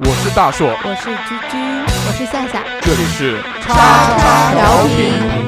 我是大硕，我是居居，我是夏夏，这里是叉叉调频。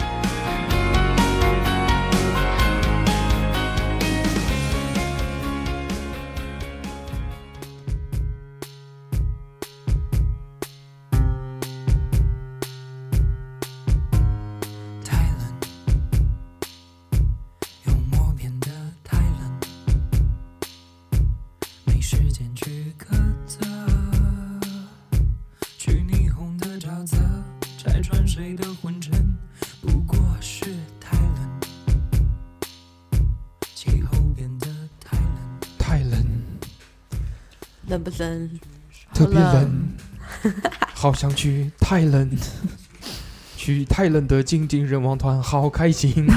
好想去太冷，去太冷的精精人王团，好开心。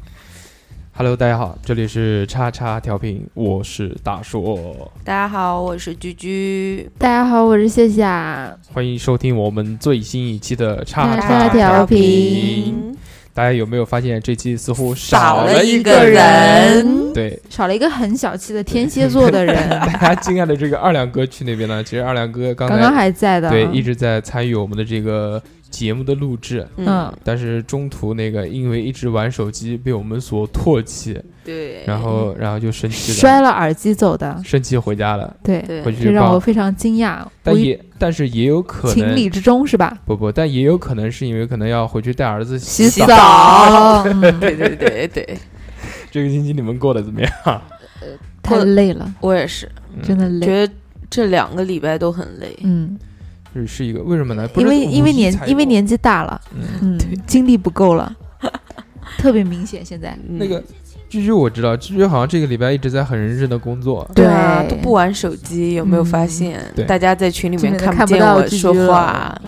Hello，大家好，这里是叉叉调频，我是大硕，大家好，我是居居。大家好，我是谢夏。欢迎收听我们最新一期的叉叉叉调频。频大家有没有发现这期似乎少了了一个个人对，少了一个很小气的天蝎座的人，大家敬爱的这个二两哥去那边了？其实二两哥刚刚还在的。对一直在参与我们的这个节目的录制，嗯，但是中途那个因为一直玩手机被我们所唾弃，对，然后然后就生气了，摔了耳机走的。生气回家了。对，对回去这让我非常惊讶。但也但是也有可能情理之中是吧？不不，但也有可能是因为可能要回去带儿子洗澡。澡，嗯对对对对，这个星期你们过得怎么样？太累了，我也是，真的累。觉得这两个礼拜都很累。嗯，是是一个为什么呢？因为因为年因为年纪大了，嗯嗯，精力不够了，特别明显。现在嗯那个居居我知道，居居好像这个礼拜一直在很认真的工作。对啊，都不玩手机，有没有发现？大家在群里面看不见看不到我说话。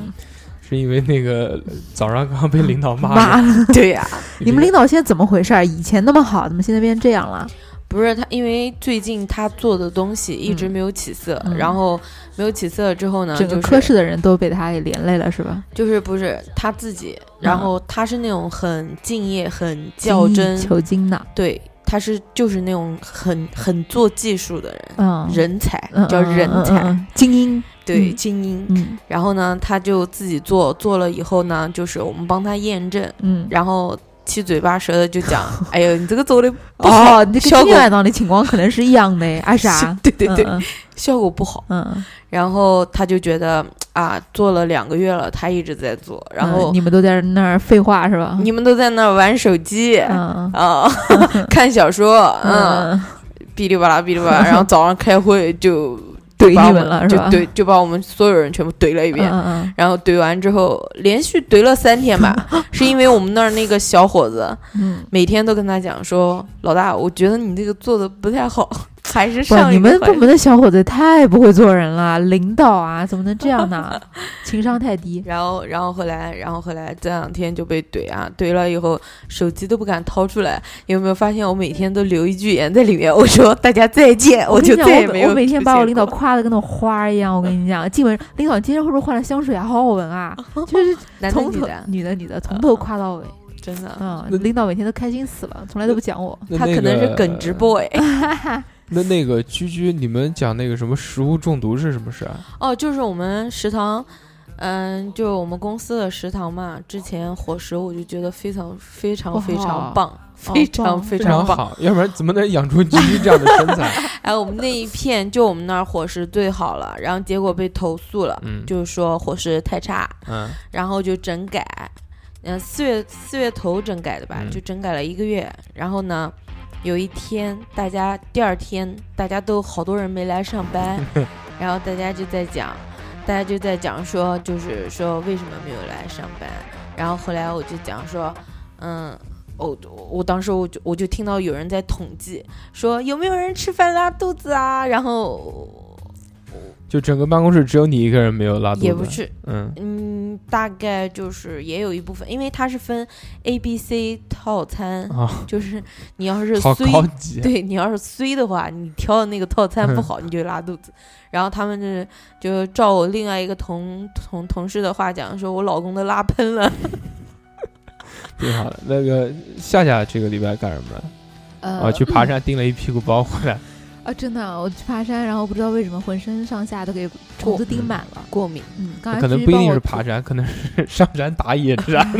是因为那个早上刚被领导骂妈了，了，对呀，你们领导现在怎么回事儿？以前那么好，怎么现在变成这样了？不是他，因为最近他做的东西一直没有起色，嗯。然后没有起色之后呢，整个科室的人都被他给连累了，是吧？就是不是他自己，然嗯。后他是那种很敬业、很较真，求精的，对，他是就是那种很很做技术的人，嗯，人才嗯叫人才，精英，对，嗯。精英。嗯。然后呢，他就自己做，做了以后呢，就是我们帮他验证，嗯。然后七嘴八舌的就讲，哎呦，你这个做的不好，哦，你这效果跟另外档的情况可能是一样的，啊啥？对对对，嗯效果不好。嗯，嗯然后他就觉得啊，做了两个月了，他一直在做，然后嗯你们都在那儿废话是吧？你们都在那儿玩手机，嗯啊，看小说，嗯，嗯，哔哩吧啦哔哩吧啦，然后早上开会就怼你们了是吧？就怼就把我们所有人全部怼了一遍。嗯嗯然后怼完之后，连续怼了三天吧，是因为我们那儿那个小伙子嗯，每天都跟他讲说：“老大，我觉得你这个做的不太好，还是，上你们部门的小伙子太不会做人了，领导啊，怎么能这样呢？情商太低。然后，然后后来，然后后来这两天就被怼啊，怼了以后手机都不敢掏出来。有没有发现我每天都留一句言在里面？我说大家再见，我就再也没有我每天把我领导夸的跟那花儿一样。我跟你讲，进门领导今天会不会换了香水啊？好好闻啊！就是 男的从头女的，女的女的从头夸到尾。真的，嗯，领导每天都开心死了，从来都不讲我。那那他可能是个耿直 boy。那那个居居，你们讲那个什么食物中毒是什么事啊？哦，就是我们食堂，嗯，就是我们公司的食堂嘛。之前伙食我就觉得非常 非常非常棒，哦非常非非常。好，要不然怎么能养出居居这样的身材？哎，我们那一片就我们那儿伙食最好了，然后结果被投诉了，嗯就是说伙食太差，嗯然后就整改。嗯，四月四月头整改的吧，嗯就整改了一个月。然后呢，有一天大家第二天大家都好多人没来上班，然后大家就在讲，大家就在讲说，就是说为什么没有来上班。然后后来我就讲说，嗯。我我当时我就我就听到有人在统计说有没有人吃饭拉肚子啊，然后就整个办公室只有你一个人没有拉肚子，也不是，嗯嗯，大概就是也有一部分，因为它是分 A、B、C 套餐，啊，就是你要是好高级，对你要是衰的话，你挑的那个套餐不嗯好，你就拉肚子。然后他们就是就照我另外一个同同同事的话讲，说我老公都拉喷了。挺好的。那个夏夏这个礼拜干什么了？呃啊，去爬山 订了一屁股包回来，啊，真的，我去爬山，然后不知道为什么浑身上下都给虫子叮满了。过敏，嗯，刚才可能不一定是爬山，可能是 上山打野战。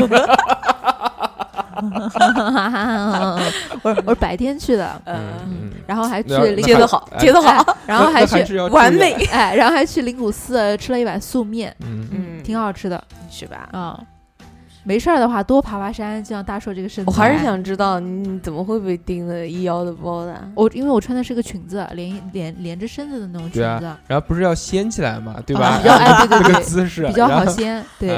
我是我是白天去的，嗯，嗯，然后还去接得好，哎接得好，哎然后还去完美，哎，然后还去灵谷寺吃了一碗素面，嗯，嗯，挺好吃的是吧？啊。没事儿的话，多爬爬山，就像大硕这个身材。我还是想知道你怎么会被叮的一腰的包的？我，因为我穿的是个裙子，连连连着身子的那种裙子，然后不是要掀起来嘛，对吧？啊比较哎 对对这个对姿势比较好掀。对，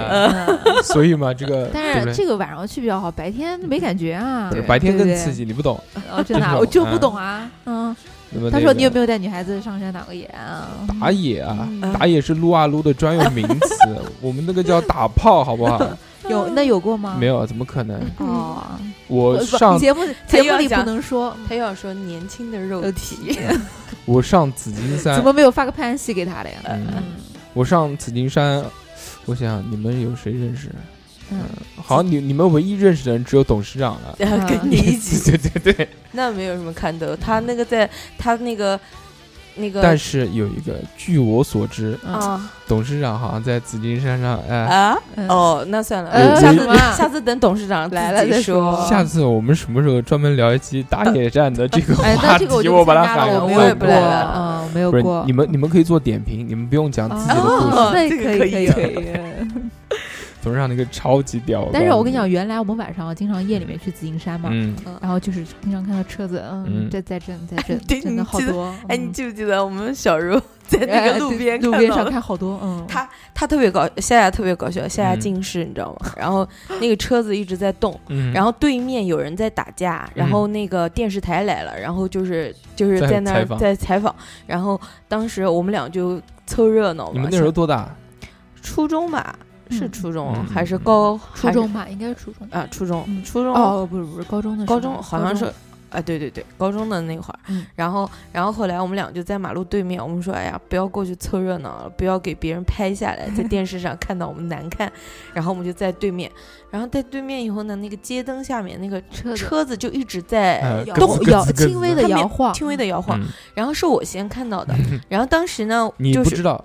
所以嘛，这个但是这个晚上去比较好，白天没感觉啊。对白天更刺激，你不懂。哦，真的啊，我就不嗯懂啊。嗯，他说你有有没有带女孩子上山打过野啊？打野啊？嗯打野是撸啊撸的专用名词，我们那个叫打炮，好不好？有那有过吗？没有，怎么可能？哦，我上节目节目里不能说，他又要说年轻的肉肉体，我上紫金山怎，么没有发个潘西给他的呀？嗯嗯我上紫金山，我想想你们有谁认识？嗯，好像你你们唯一认识的人只有董事长了。嗯 跟你一起，对对对，那没有什么看头。他那个在他那个那个但是有一个，据我所知，嗯。啊。董事长好像在紫金山上，哎，啊？嗯。哦，那算了，呃下次下次等董事长来了再说。下次我们什么时候专门聊一期打野战的这个哎，话题那这个我？我把它参加了，喊个我没有过，我也不来了嗯，没有不。你们你们可以做点评，你们不用讲自己的故事。哦 这个可以可可以可以。董事长那个超级屌，但是我跟你讲，原来我们晚上经常夜里面去紫金山嘛然后就是经常看到车子，嗯嗯，在在震在震，真的好多。哎，你嗯记不记得我们小时候在那哎个路边路边上 看好多，嗯，他他特别搞，夏夏特别搞笑，夏夏嗯近视，你知道吗？然后那个车子一直在动，嗯，然后对面有人在打架，然后那个电视台来了，然后就是就是在在那儿在采访，然后当时我们俩就凑热闹嘛。你们那时候多大？初中吧，是嗯。初中嗯还是高？初中吧，应该是初中。啊，初中嗯，初中哦，不是不是，高中的时候高中好像是高中啊，对对对，高中的那会儿，嗯。然后然后后来我们俩就在马路对面，我们说，哎呀，不要过去凑热闹了，不要给别人拍下来，在电视上看到我们难看，然后我们就在对面，然后在对面以后呢，那个街灯下面那个车子车子就一直在摇轻微的摇晃，轻微的摇晃，嗯。然后是我先看到的，然后当时呢，你就是不知道，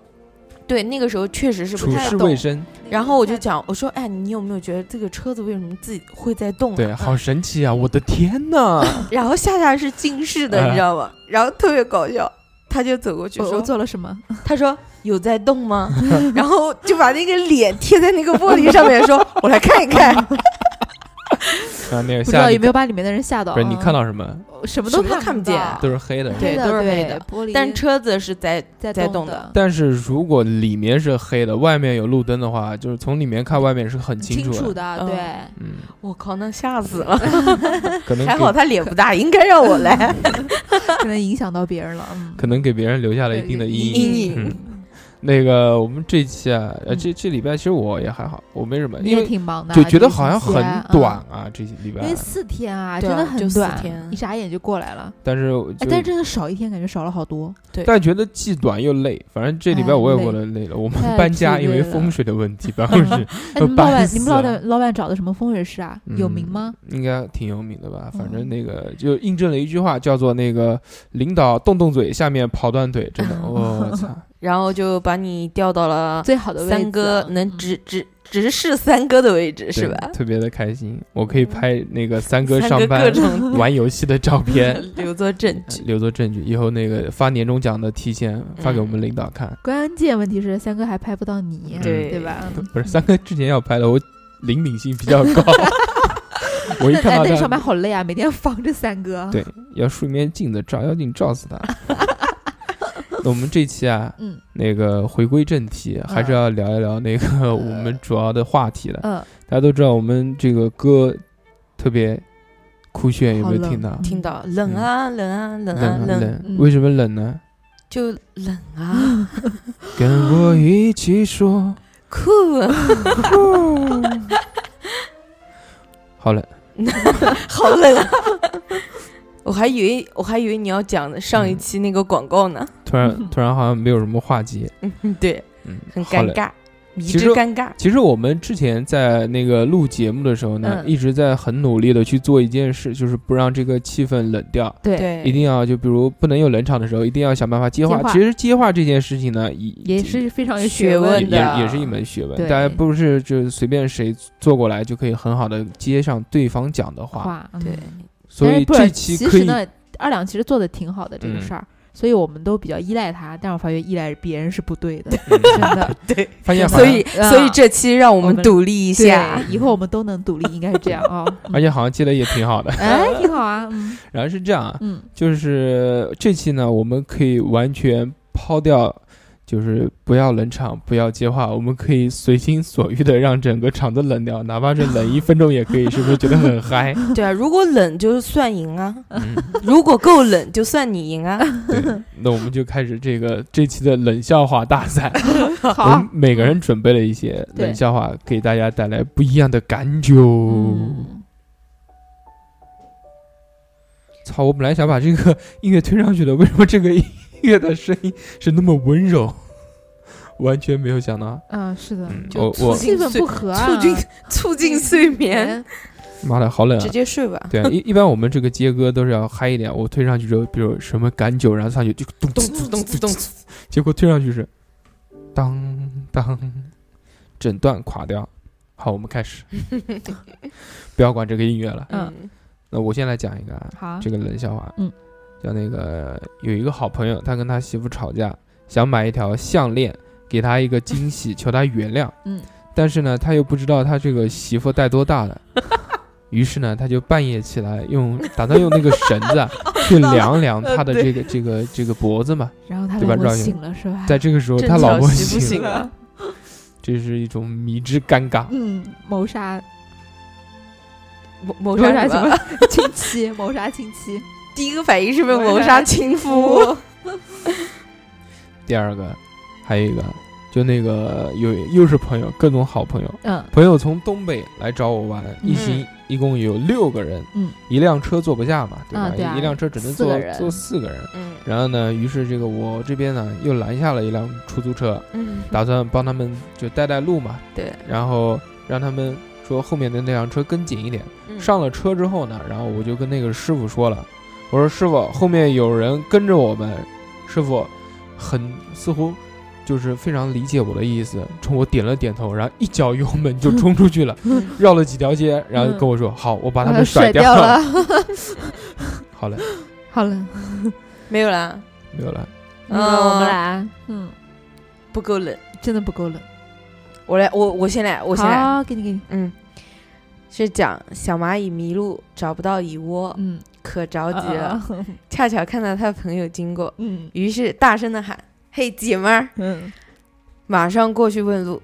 对那个时候确实是不处太懂事卫，生，然后我就讲，我说，哎，你有没有觉得这个车子为什么自己会在动、啊？对，好神奇啊！我的天呐！然后夏夏是近视的，哎你知道吗？然后特别搞笑，他就走过去我我说做了什么？：“他说有在动吗？” 然后就把那个脸贴在那个玻璃上面，说：“我来看一看。啊，那个不知道有没有把里面的人吓到啊？不是你看到什么？什么都看看不见都是黑的。对都是黑的玻璃，但车子是在在在动的的，但是如果里面是黑的，外面有路灯的话，就是从里面看外面是很清清楚楚的。对，嗯，我靠，那吓死了！可能 还好他脸不大，应该让我来。可能影响到别人了。嗯，可能给别人留下了一定的阴阴影嗯那个我们这期啊，呃，这这礼拜其实我也还好，我没什么，因为挺忙的，就觉得好像很短啊，这礼拜因。为四天啊，真的很短，天一眨眼就过来了。但是但是真的少一天，感觉少了好多。对但觉得既短又累，反正这礼拜哎我也过得累了。我们搬家，因为风水的问题，办公室 哎，你们老板，你们老板老板找的什么风水师啊？有名嗯吗？应该挺有名的吧？反正嗯那个就印证了一句话，叫做那个领导动动嘴，下面跑断腿，真的，我操！然后就把你调到了最好的位置三哥啊能直直直视三哥的位置，是吧？特别的开心，我可以拍那个三哥上班种玩游戏的照片，留作证据。留作证据。以后那个发年终奖的提前发给我嗯们领导看。关键问题是三哥还拍不到你，对对吧？不是三哥之前要拍的，我灵敏性比较高，我一那看到他那那上班好累啊，每天防着三哥。对，要梳一面镜子，照妖镜照死他。那我们这期啊，嗯。那个回归正题，还是要聊一聊那个 我们主要的话题的。嗯，大家都知道我们这个歌特别酷炫，有没有听到？听到。冷啊冷啊冷啊冷为什么冷呢？就冷啊，跟我一起说。酷，好冷，好冷啊！我还以为我还以为你要讲的上一期那个广告呢，突然突然好像没有什么话接，嗯，对，嗯，很尴尬，迷其实之尴尬。其实我们之前在那个录节目的时候呢，嗯一直在很努力的去做一件事，就是不让这个气氛冷掉。对，一定要就比如不能有冷场的时候，一定要想办法接话。接话其实接话这件事情呢，也也是非常有学问的也也是一门学问。大家不是就随便谁坐过来就可以很好的接上对方讲的话。对，所以这期可以其实呢，二两其实做的挺好的这个嗯事儿，所以我们都比较依赖他，但我发现依赖别人是不对的，嗯真的。对，发现所以啊所以这期让我们独立一下，，以后我们都能独立，应该是这样啊。而且好像接的也挺好的。哎，挺好啊，嗯然后是这样啊，嗯，就是这期呢，我们可以完全抛掉，就是不要冷场，不要接话，我们可以随心所欲的让整个场子冷掉，哪怕是冷一分钟也可以，是不是觉得很嗨？对啊，如果冷就算赢啊，嗯，如果够冷就算你赢啊。对，那我们就开始这个这期的冷笑话大赛。我们，每个人准备了一些冷笑话，给大家带来不一样的感觉。嗯，操！我本来想把这个音乐推上去的，为什么这个音乐的声音是那么温柔？完全没有想到，嗯，是的，嗯，就我我气氛不合啊，促进促进睡眠，妈的好冷啊直！接睡吧。对啊，一一般我们这个接歌都是要嗨一点。我推上去之后，比如什么赶酒，然后上去就咚咚咚咚咚，结果推上去是当当，整段垮掉。好，我们开始，不要管这个音乐了。嗯嗯那我先来讲一个啊，好，这个冷笑话，嗯，叫那个有一个好朋友，他跟他媳妇吵架，想买一条项链给他一个惊喜，求他原谅，嗯，但是呢，他又不知道他这个媳妇带多大了，于是呢，他就半夜起来用打算用那个绳子啊 去量量他的这个这个这个脖子嘛，然后他老婆醒了是吧？在这个时候，他老婆醒了，这是一种迷之尴尬。嗯，谋杀谋谋谋杀什么？么亲戚？谋杀亲戚？第一个反应是不是谋谋杀杀亲夫？第二个，还有一个，就那个有又是朋友，各种好朋友，嗯。朋友从东北来找我玩，一嗯。行一共有六个人，嗯，一辆车坐不下嘛，对吧？啊对啊。一辆车只能坐四坐四个人。嗯。然后呢，于是这个我这边呢又拦下了一辆出租车，嗯，打算帮他们就带带路嘛，对，然后让他们说后面的那辆车跟紧一点。嗯。上了车之后呢，然后我就跟那个师傅说了，我说师傅，后面有人跟着我们，师傅很似乎就是非常理解我的意思，冲我点了点头，然后一脚油门就冲出去了，嗯绕了几条街，然后跟我说、好，我把他们甩掉了。好了，好了，没有啦，没有了。嗯我们来，嗯，不够冷。真的不够冷。我来，我我先来，我先来。好，给你给你，嗯，是讲小蚂蚁迷路找不到蚁窝，嗯，可着急了。啊，恰巧看到他朋友经过，嗯于是大声的喊：“嘿，姐们儿！”嗯，马上过去问路。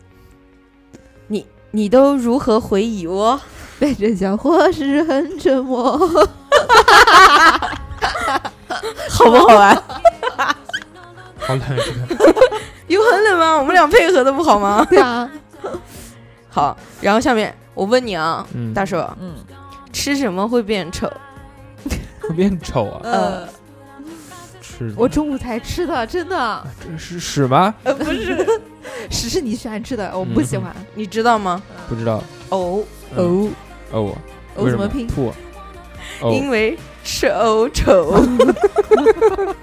你你都如何回蚁窝？被这小伙是很沉默。好不好玩？好冷，这 个有很冷吗？我们俩配合的不好吗？对啊，好，然后下面我问你啊，嗯，大叔，嗯，吃什么会变丑？会 变丑啊，呃，吃我中午才吃的，真的，这是屎吗？呃，不是，屎是你喜欢吃的，我不喜欢。你知道吗？不知道呕，嗯哦，哦，为什哦怎么拼？吐？哦，因为吃呕丑。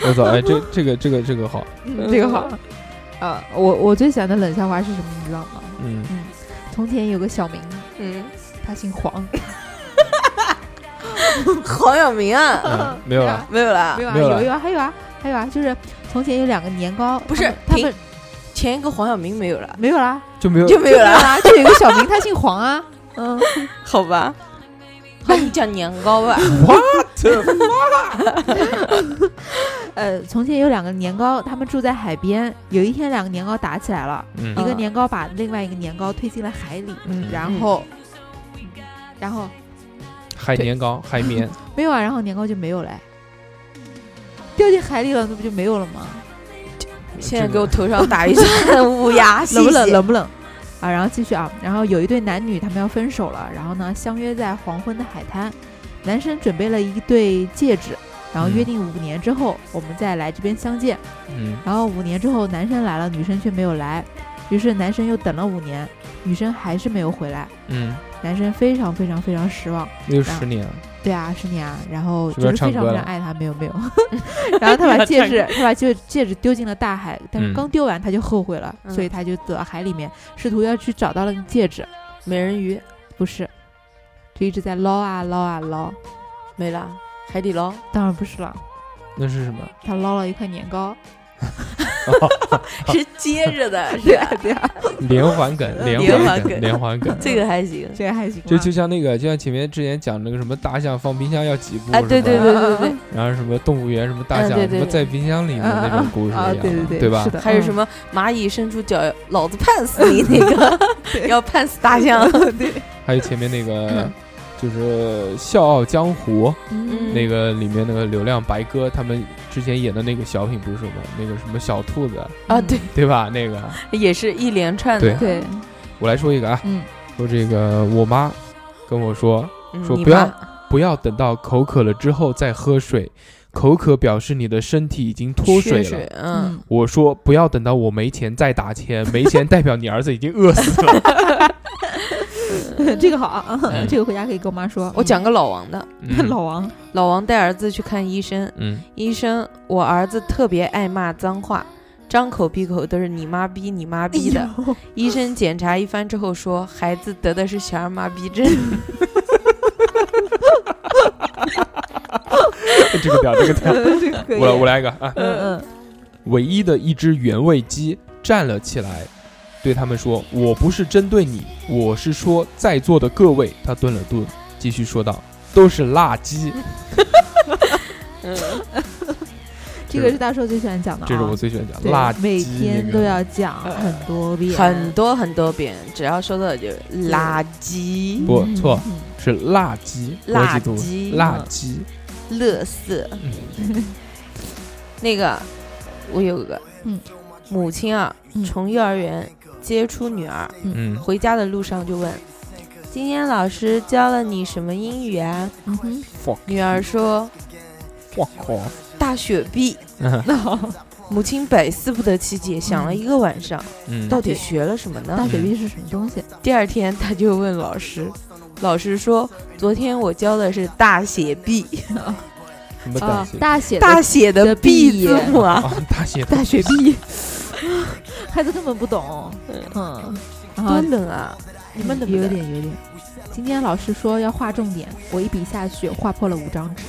我操！哎，这这个这个这个好，嗯，这个好。啊，我我最喜欢的冷笑话是什么？你知道吗？嗯嗯，从前有个小明，嗯，他姓黄，黄晓明啊，嗯没有了，没有了没，有啊，有了有还有啊，还有啊，就是从前有两个年糕，不是他们前一个黄晓明没有了，没有啦，就没有就没有了，啊，就有一个小明，他姓黄啊，嗯，好吧？那你叫年糕吧？What？呃，从前有两个年糕，他们住在海边。有一天，两个年糕打起来了，嗯一个年糕把另外一个年糕推进了海里，嗯然后，然后海年糕、海绵，没有啊，然后年糕就没有了。掉进海里了，那不就没有了吗？现在给我头上打一串乌鸦，冷不冷？冷不冷？啊，然后继续啊，然后有一对男女，他们要分手了，然后呢，相约在黄昏的海滩，男生准备了一对戒指，然后约嗯。定五年之后我们再来这边相见。嗯。然后五年之后，男生来了，女生却没有来，于是男生又等了五年，女生还是没有回来，嗯，男生非常非常非常失望。有十年，对啊，十年啊，然后就是是非常非常爱他，没有没有，然后他把戒指，他把戒戒指丢进了大海，但是嗯刚丢完他就后悔了，嗯所以他就走到海里面，试图要去找到那个戒指，美人鱼不是，就一直在捞啊捞啊捞，没了，海底捞当然不是了，那是什么？他捞了一块年糕，是接着的，是对吧啊对 啊，连环梗，连环梗，连环梗。这个还行。这个还行，就就像那个，就像前面之前讲那个什么大象放冰箱要几步，哎，对对是吧？对对对，然后什么动物园什么大象什么在冰箱里面那种故事一啊样，对对对。对吧？是？的，嗯还有什么蚂蚁伸出脚，老子判死你那个，要判死大象。对，还有前面那个嗯 就是《笑傲江湖》嗯。那个里面那个流量白鸽他们之前演的那个小品不是什么那个什么小兔子，啊，对，对吧？那个。也是一连串的。对，我来说一个啊，嗯。说这个我妈跟我说，说不要不要等到口渴了之后再喝水，口渴表示你的身体已经脱水了。水，嗯，我说不要等到我没钱再打钱，没钱代表你儿子已经饿死了。嗯，这个好啊，嗯。这个回家可以跟我妈说，我讲个老王的，嗯。老王，老王带儿子去看医生，嗯，医生，我儿子特别爱骂脏话，张口闭口都是你妈逼你妈逼的。医生检查一番之后说，孩子得的是小儿麻痹症。这个表，这个屌。这个可以。我来我来一个啊，嗯嗯，唯一的一只原味鸡站了起来，对他们说：“我不是针对你，我是说在座的各位。”他顿了顿，继续说道：“都是垃圾。嗯，这个是大叔最喜欢讲的啊，这是我最喜欢讲的。垃圾，每天都要讲很多遍，很多很多遍，只要说到就是垃圾、不嗯错嗯是辣鸡，我辣记住鸡辣鸡。垃圾。嗯 那个，我有个，嗯，母亲啊，嗯从幼儿园接出女儿，嗯，回家的路上就问：“今天老师教了你什么英语啊嗯哼，？”女儿说我靠，：“大雪碧。” 母亲百思不得其解，想了一个晚上，嗯，到底学了什么呢？大雪碧是什么东西？第二天他就问老师，老师说：“昨天我教的是大写 B，什么啊东西？大写的大写的的 B 字母啊。啊，大写大雪碧，孩子根本不懂，嗯，多冷啊！你们冷不有？点有点。今天老师说要画重点，我一笔下去画破了五张纸。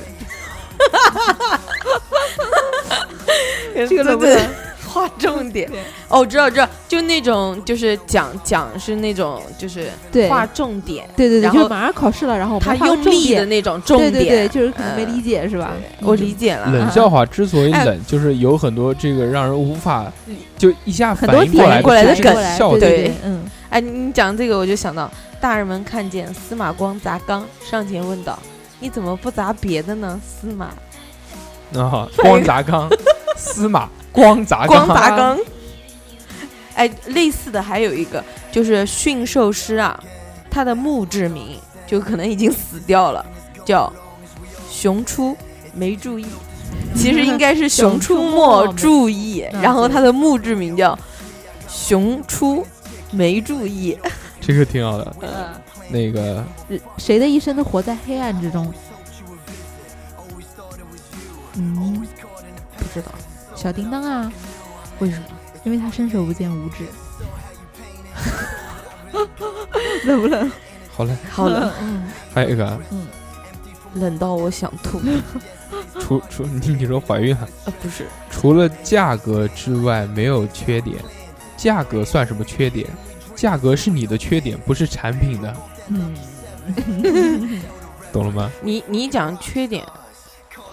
这个冷不对冷？划重点。哦，我知道，我知道，就那种就是讲讲是那种就是对，划重点，对对对，然后就马上考试了，然后我们他用力的那种重点。对对对，就是可能没嗯理解是吧？我理解了。冷笑话之所以哎。冷，就是有很多这个让人无法就一下反应过来过来的这梗对对，嗯，哎，你讲这个我就想到，大人们看见司马光砸缸，上前问道：“你怎么不砸别的呢？”司马？啊，光砸缸，司马光砸缸，光砸缸。哎，类似的还有一个，就是驯兽师啊，他的墓志铭就可能已经死掉了，叫“熊出没注意”，其实应该是“熊出没注意”，嗯然后他的墓志铭叫“熊出没注意这个挺好的。嗯那个谁的一生都活在黑暗之中？嗯，”，不知道小叮当啊，为什么。因为他伸手不见五指。冷不冷？好冷，好冷，嗯还有一个啊嗯，冷到我想吐。除除你 你说怀孕了，呃，不是，除了价格之外没有缺点，价格算什么缺点？价格是你的缺点，不是产品的，嗯，懂了吗？你你讲缺点，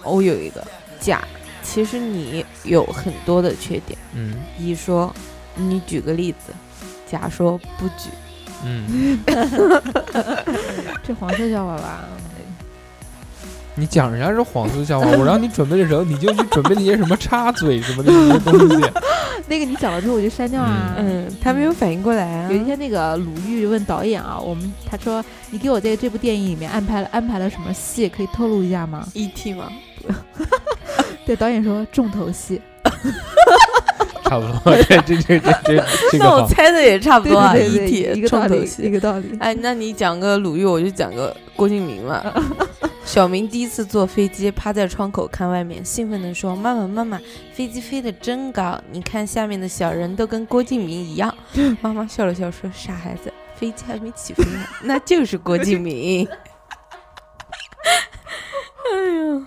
我有一个甲，其实你有很多的缺点。嗯乙说，你举个例子。甲说不举。嗯，这黄色笑话吧？你讲人家是黄色笑话，我让你准备的时候，你就去准备那些什么插嘴什么的那些东西。那个你讲了之后我就删掉啊。嗯，他没有反应过来啊有。一天，那个鲁豫问导演啊，我们他说你给我在这部电影里面安排了安排了什么戏，可以透露一下吗？E.T. 吗？对，导演说重头戏。差不多，这这这这这这个那我。猜的也差不多啊对对对，，E.T. 一个道理，一重头戏。个道理。哎，那你讲个鲁豫，我就讲个郭敬明嘛。小明第一次坐飞机，趴在窗口看外面，兴奋地说：“妈妈，妈妈，飞机飞得真高！你看下面的小人都跟郭敬明一样。”妈妈笑了笑说：“傻孩子，飞机还没起飞呢，那就是郭敬明。” 哎呦，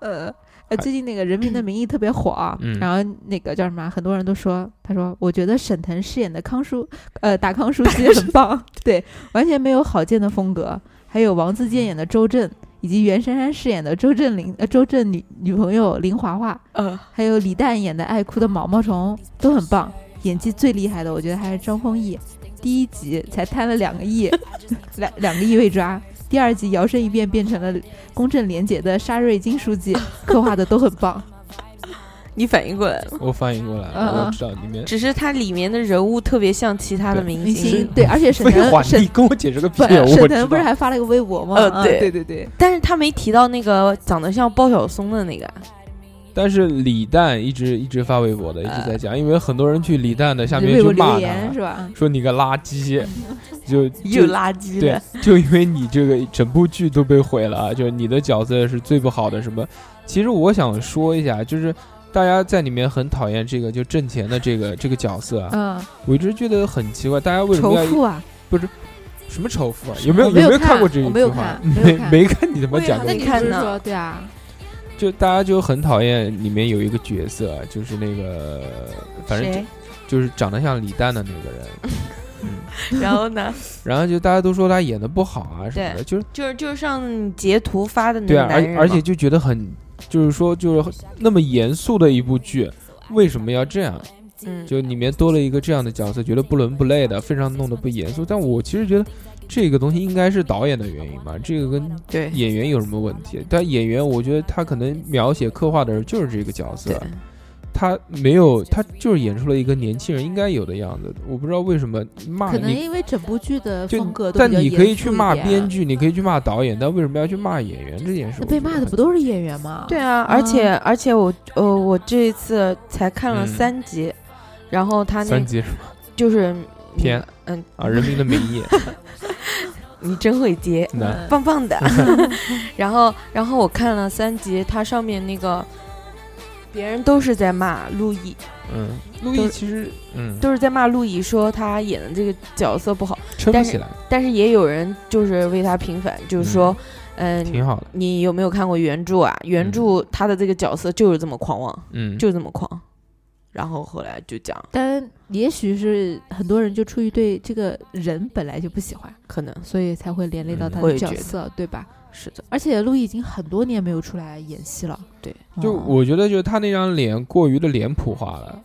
呃。呃，最近那个《人民的名义》特别火啊，嗯。然后那个叫什么，很多人都说，他说我觉得沈腾饰演的康叔，呃，达康书记很棒，对，完全没有郝建的风格。还有王自健演的周震，以及袁姗姗饰演的周震林，呃，周震女女朋友林华华，呃，还有李诞演的爱哭的毛毛虫都很棒，演技最厉害的我觉得还是张丰毅，第一集才贪了两个亿，两两个亿被抓，第二集摇身一变变成了公正廉洁的沙瑞金书记，刻画的都很棒。你反应过来了，我反应过来嗯了，我嗯知道里面。只是它里面的人物特别像其他的明明星星，对，而且沈，腾沈你跟我解释个屁沈腾不是还发了一个微博吗？嗯呃对对对对，但是他没提到那个长得像鲍晓松的那个。但是李诞一直一直发微博的，一直在讲，因为很多人去李诞的下面去骂他，是吧？说你个垃圾，就又就垃圾对，，就因为你这个整部剧都被毁了，就是你的角色是最不好的什么。其实我想说一下，就是大家在里面很讨厌这个就挣钱的这个这个角色啊，嗯，我一直觉得很奇怪，大家为什么要富啊，什么仇富啊？有没有有没有看看过这一句话？没 没看你他妈讲过还没看呢那你不是说对啊？就大家就很讨厌里面有一个角色，啊就是那个反正就？就是长得像李诞的那个人，嗯，然后呢？然后就大家都说他演的不好啊什么的，就是就是就是上截图发的那对啊，个男人嘛而而且就觉得很，就是说就是那么严肃的一部剧，为什么要这样？嗯，就里面多了一个这样的角色，觉得不伦不类的，非常弄得不严肃。但我其实觉得这个东西应该是导演的原因吧，这个跟对。演员有什么问题？但演员我觉得他可能描写刻画的人就是这个角色，，他没有，他就是演出了一个年轻人应该有的样子。我不知道为什么骂可能你，因为整部剧的风格但你可以去骂编，剧，你可以去骂导演，但为什么要去骂演员？这件事？那被骂的不都是演员吗？对啊，而且而且我呃我这一次才看了嗯。三集，然后他那三集是吧就是偏嗯，啊，《人民的名义》你真会接，棒棒的。然后然后我看了三集，它上面那个别人都是在骂陆毅，嗯，陆都毅其实嗯。都是在骂陆毅，说他演的这个角色不好，但是撑不起来，但是也有人就是为他平反，就是说，嗯、挺好的，你有没有看过原著啊？原著他的这个角色就是这么狂妄，嗯，就这么狂。然后后来就讲，但也许是很多人就出于对这个人本来就不喜欢，可能所以才会连累到嗯他的角色，对吧？是的，而且陆毅已经很多年没有出来演戏了，对，就哦我觉得，就是他那张脸过于的脸谱化了，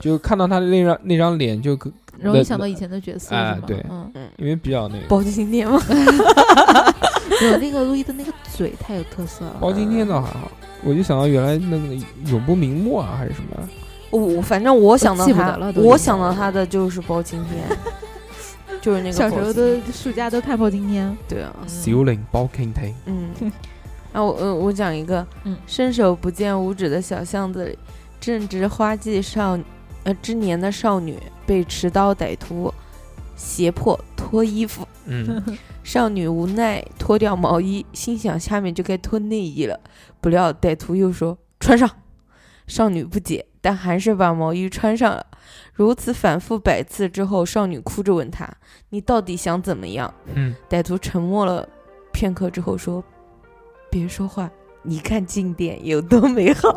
就看到他的那张那张脸就可，容易想到以前的角色，对嗯，因为比较那个。包青天嘛？有那个陆毅的那个嘴太有特色了。包青天倒还好，我就想到原来那个永不瞑目啊，还是什么？我反正我想到他我想到他的就是包青天，就是那个小时候包青的暑假都看包青天，对啊，小林包青天，嗯，啊，我呃我讲一个，嗯伸手不见五指的小巷子里，正值花季少呃之年的少女被持刀歹徒胁迫脱衣服，嗯，少女无奈脱掉毛衣，心想下面就该脱内衣了，不料歹徒又说穿上，少女不解，但还是把毛衣穿上了。如此反复百次之后，少女哭着问他：“你到底想怎么样？”嗯，歹徒沉默了片刻之后说：“别说话，你看静电有多美好。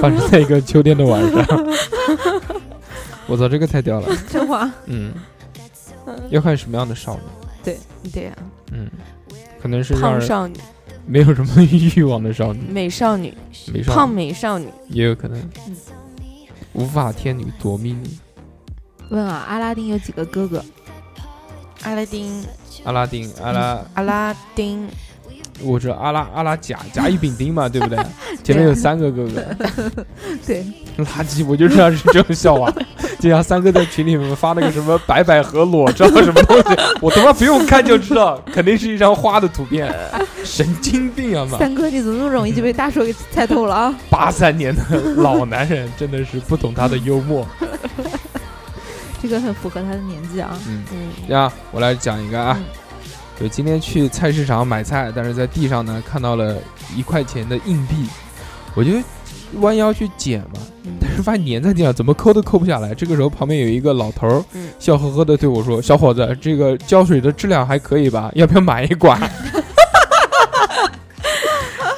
发生在一个秋天的晚上。我操，这个太屌了。真话。嗯，要看什么样的少女。”对呀、嗯，可能是胖少女、没有什么欲望的少女，美少女、美少女。胖美少女，也有可能。嗯。无法天女夺命女，问啊，阿拉丁有几个哥哥？阿拉丁，阿拉丁，阿拉，阿拉丁，我知道阿拉阿拉甲甲乙丙丁嘛，对不对？前面有三个哥哥，对，垃圾，我就知道是这种笑话。就像三哥在群里面发那个什么白百合裸照什么东西，我他妈不用看就知道，肯定是一张花的图片，神经病啊妈！三哥，你怎么那么容易就被大叔给猜透了啊？八三年的老男人真的是不懂他的幽默。这个很符合他的年纪啊。嗯，嗯，呀，我来讲一个啊，就今天去菜市场买菜，但是在地上呢看到了一块钱的硬币，我就弯腰去捡嘛，嗯但是发现粘在地上，怎么抠都抠不下来。这个时候旁边有一个老头笑呵呵的对我说：“小伙子，这个胶水的质量还可以吧？要不要买一管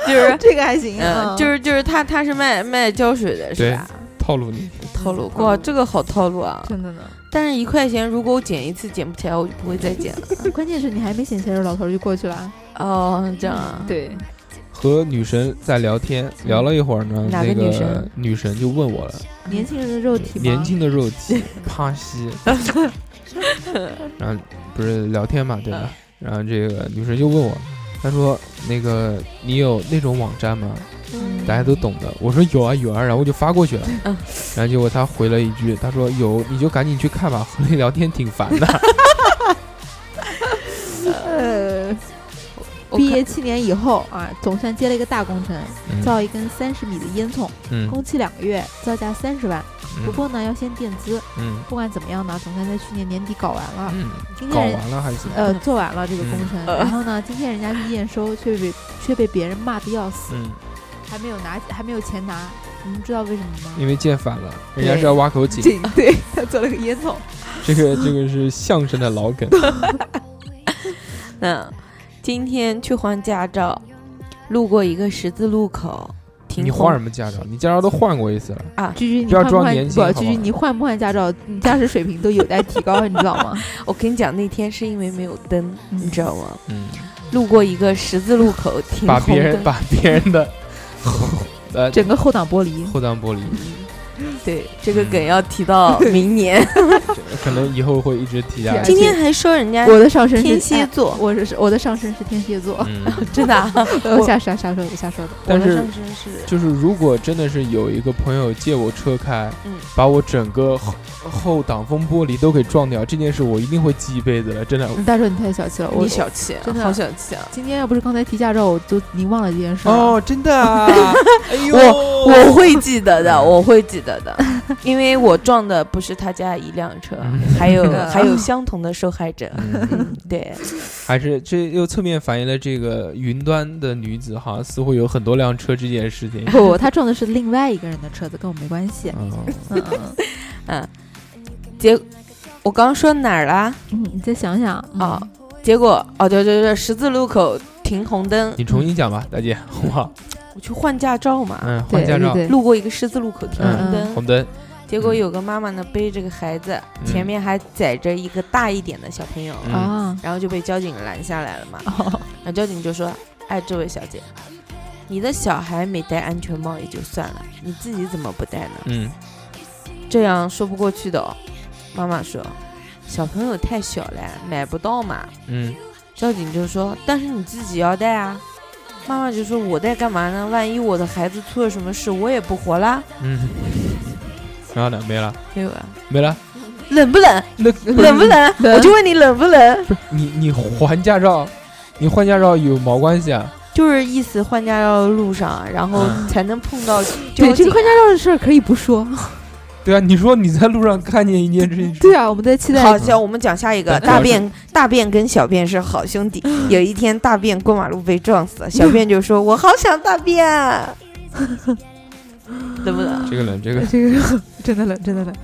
就是。这个还行嗯，就是就是他他是卖卖胶水的是对吧？套路你？套路哇，这个好套路啊！真的呢。但是一块钱，如果我捡一次捡不起来，我就不会再捡了。关键是你还没捡起来，老头儿就过去了。哦，这样啊，对，和女神在聊天，聊了一会儿呢，哪那个女神女神就问我了，年轻人的肉体吗？年轻的肉体，趴西，然后不是聊天嘛，对吧？然后这个女神就问我，她说那个你有那种网站吗？嗯大家都懂的。我说有啊有啊，然后我就发过去了。嗯然后结果她回了一句，她说有你就赶紧去看吧，和你聊天挺烦的。呃，我看毕业七年以后啊，总算接了一个大工程，嗯造一根三十米的烟囱，嗯工期两个月，造价三十万。不嗯过呢，要先垫资。嗯不管怎么样呢，总算在去年年底搞完了。嗯，搞今天人完了还是。呃做完了这个工程，嗯然后呢，今天人家去验收，却被却被别人骂的要死，嗯，还没有拿还没有钱拿。你们知道为什么吗？因为建反了，人家是要挖口井。对对，他做了个烟囱。这个这个是相声的老梗。那今天去换驾照，路过一个十字路口，停你换什么驾照？你驾照都换过一次了。啊！居居，你不要装换不换不，年轻居居，你换不换驾照，你驾驶水平都有待提高，你知道吗？我跟你讲，那天是因为没有灯，你知道吗？嗯，路过一个十字路口，停把，别人把别人的呃整个后挡玻璃，后挡玻璃，对这个梗要提到明年。可能以后会一直提下去。今天还说人家我的上身是天蝎座哎我是我的上身是天蝎座，嗯，真的啊，我瞎瞎瞎说的瞎说的。但是我上身是就是如果真的是有一个朋友借我车开，嗯把我整个后后挡风玻璃都给撞掉，这件事我一定会记一辈子的，真的。大叔你太小气了，我你小气，真的好小气啊！今天要不是刚才提驾照，我都已经忘了这件事了。哦，真的啊！哎呦，我会记得的，我会记得的，因为我撞的不是他家一辆车，嗯还有 嗯还有相同的受害者。对，还是这又侧面反映了这个云端的女子好像似乎有很多辆车这件事情。不不，他撞的是另外一个人的车子，跟我没关系。嗯，嗯结我刚说哪儿啦？嗯，你再想想嗯啊，结果哦，对对对，十字路口停红灯，你重新讲吧，大姐，好不好？我去换驾照嘛，嗯，对换驾照，路过一个十字路口停红嗯灯，红灯，结果有个妈妈呢背着个孩子，嗯。前面还载着一个大一点的小朋友，嗯。啊，然后就被交警拦下来了嘛。哦。然后交警就说：“哎，这位小姐，你的小孩没戴安全帽也就算了，你自己怎么不戴呢？嗯。这样说不过去的哦。”妈妈说：“小朋友太小了，买不到嘛。嗯，”交警就说：“但是你自己要戴啊。”妈妈就说：“我在干嘛呢？万一我的孩子出了什么事，我也不活啦。嗯，然后呢？没了，”没有啊？没了。冷不冷？那冷不冷？冷我就问你冷不冷？不是你你还驾照，你换驾照有毛关系啊？就是意思换驾照的路上，然后嗯才能碰到交对，这个换驾照的事儿可以不说。对啊，你说你在路上看见一件事情，对啊，我们在期待。好，行，我们讲下一个。大便，大便跟小便是好兄弟。有一天，大便过马路被撞死了，小便就说：“我好想大便啊。”冷不冷？这个冷，这个这个 真的冷，真的冷。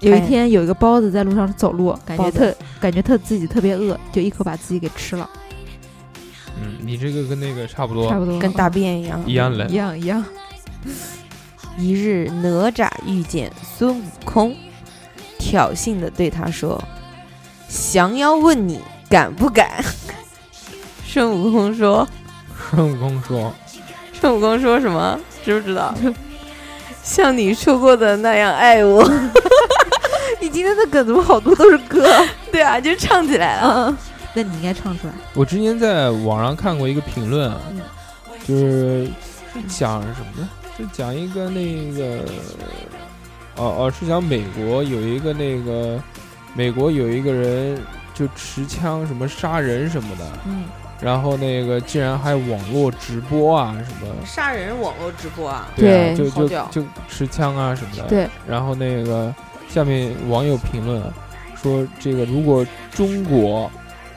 有一天，有一个包子在路上走路，感觉特感觉特自己特别饿，就一口把自己给吃了，嗯，你这个跟那个差不多，差不多跟大便一样。一样冷一。样一样。一日，哪吒遇见孙悟空，挑衅的对他说：“降妖问你敢不敢？”孙悟空说孙悟空说：“孙悟空说什么？知不知道？像你说过的那样爱我。你今今天的梗怎么好多都是歌？对啊，就唱起来了。嗯，那你应该唱出来。我之前在网上看过一个评论啊嗯，就是是讲什么呢？是讲一个那个，哦哦，是讲美国有一个那个，美国有一个人就持枪什么杀人什么的，嗯，然后那个竟然还网络直播啊什么，杀人网络直播啊，对对。啊，就就就持枪啊什么的，对，然后那个下面网友评论啊说，这个如果中国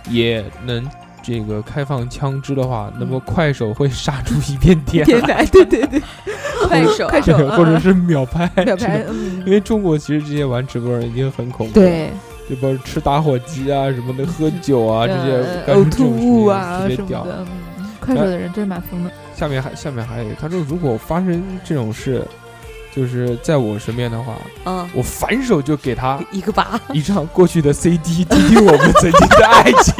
也能这个开放枪支的话，那么快手会杀出一片天天来，对对对，快手啊快手，或者是秒拍，因，为中国其实这些玩直播的人已经很恐怖，，对，就包括吃打火机啊什么的，喝酒啊这些呕吐物啊特别屌。什么的。嗯，快手的人真蛮疯的。下面还下面还有，他说如果发生这种事，就是在我身边的话，嗯，我反手就给他一个巴。一张过去的 CD，听听我们曾经的爱情。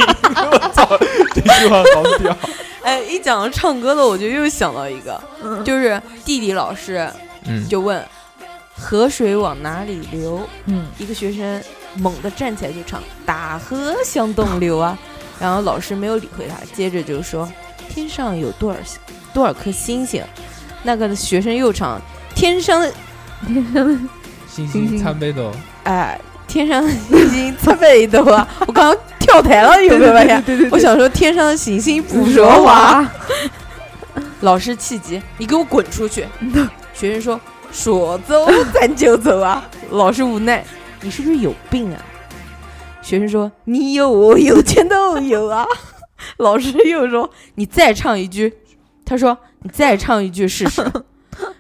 我操，这句话好屌！哎，一讲到唱歌的，我就又想到一个，嗯，就是地理老师嗯，就问河水往哪里流，嗯，一个学生猛地站起来就唱“大河向东 流”啊，然后老师没有理会他，接着就说：“天上有多少多少颗星星？”那个学生又唱：“天上的天上的星星星星参北斗，哎，天上的星星参北斗啊！” 我刚刚跳台了，有没有发现？对对我想说天上的星星不不说。话，老师气急：“你给我滚出去！” 学生说：“说走咱就走啊！” 老师无奈：“你是不是有病啊？”学生说：“你有我有全都有啊！”老师又说：“你再唱一句。”他说：“你再唱一句试试。”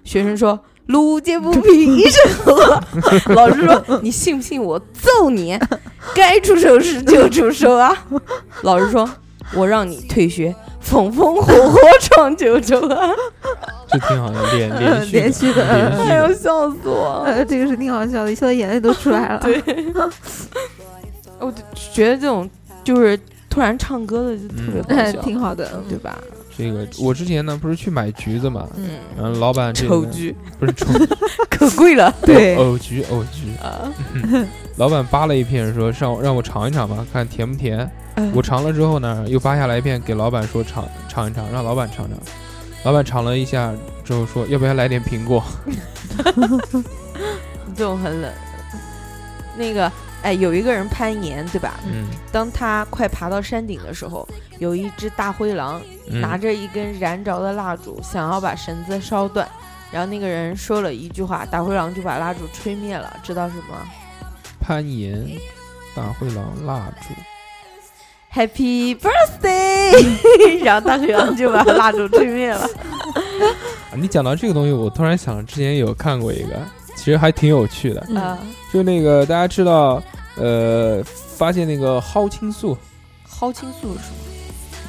学生说：“路见不平一声吼啊！” 老师说：“你信不信我揍你？该出手时就出手啊！” 老师说：“我让你退学，风风火火闯九州啊这挺好的，连连续连续的连！”续哎呦，笑死我了！呃，这个是挺好笑的，一笑的眼泪都出来了。对，我就觉得这种就是突然唱歌的就特别搞哎，笑，挺好的，嗯对吧？这个我之前呢不是去买橘子嘛，嗯，然后老板这个丑橘不是丑 可贵了，对藕橘藕橘，啊！老板扒了一片说让我让我尝一尝吧，看甜不甜。嗯我尝了之后呢，又扒下来一片给老板说尝尝一尝，让老板尝尝。老板尝了一下之后说要不要来点苹果？这种很冷。那个，哎，有一个人攀岩，对吧？嗯，当他快爬到山顶的时候，有一只大灰狼嗯拿着一根燃着的蜡烛，想要把绳子烧断。然后那个人说了一句话，大灰狼就把蜡烛吹灭了。知道什么攀岩，大灰狼蜡烛。？Happy birthday！然后大灰狼就把蜡烛吹灭了。啊 你讲到这个东西，我突然想，之前有看过一个，其实还挺有趣的。嗯啊，就那个大家知道，呃，发现那个蒿青素、蒿青素是什么？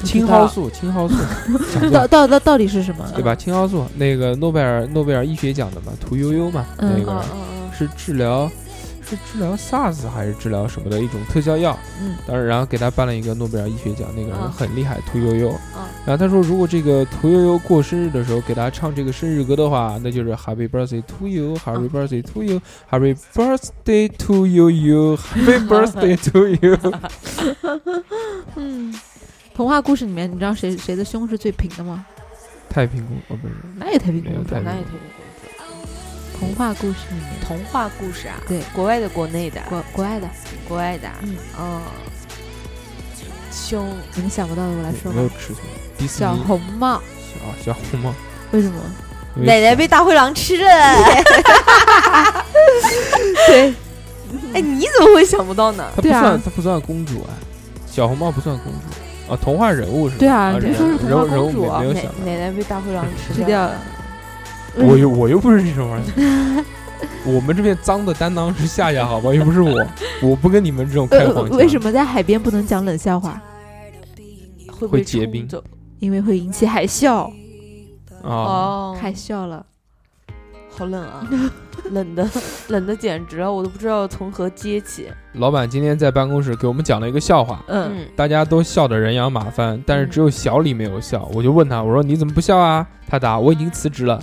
青蒿素、青蒿素，讲到讲到到到底是什么？对吧？青蒿素那个诺贝尔诺贝尔医学奖的嘛，屠呦呦嘛，嗯那个是治疗是治疗 SARS 还是治疗什么的一种特效药。嗯，当然，然后给他颁了一个诺贝尔医学奖，那个人嗯很厉害，屠呦呦。嗯然后他说，如果这个屠呦呦过生日的时候给他唱这个生日歌的话，那就是 Happy Birthday to you，Happy Birthday to you，Happy Birthday to you you，Happy Birthday to you。嗯，童话故事里面，你知道谁谁的胸是最平的吗？太平公哦不是，哪有太平公主。那也太平公主。童话故事里面，童话故事啊，对。国外的、国内的、国国外的，国外的啊，嗯。哦，胸。你们想不到的，我来说吧。没有小红帽，小小红帽，为什么？奶奶被大灰狼吃了。对，哎，你怎么会想不到呢？她不算她不算公主啊，小红帽不算公主啊，童话人物是吧？对啊人你说是童话人物人物公主啊奶没没有想到。奶奶被大灰狼吃吃掉了。我又我又不是这种人，我们这边脏的担当是夏夏，好吧，又不是我，我不跟你们这种开呃黄，腔。为什么在海边不能讲冷笑话？会结冰因为会引起海啸，啊？哦，海啸了。好冷啊，冷的冷的简直了，我都不知道从何接起。老板今天在办公室给我们讲了一个笑话，嗯，嗯，大家都笑得人仰马翻，但是只有小李没有笑。我就问他，我说你怎么不笑啊？他答我已经辞职了，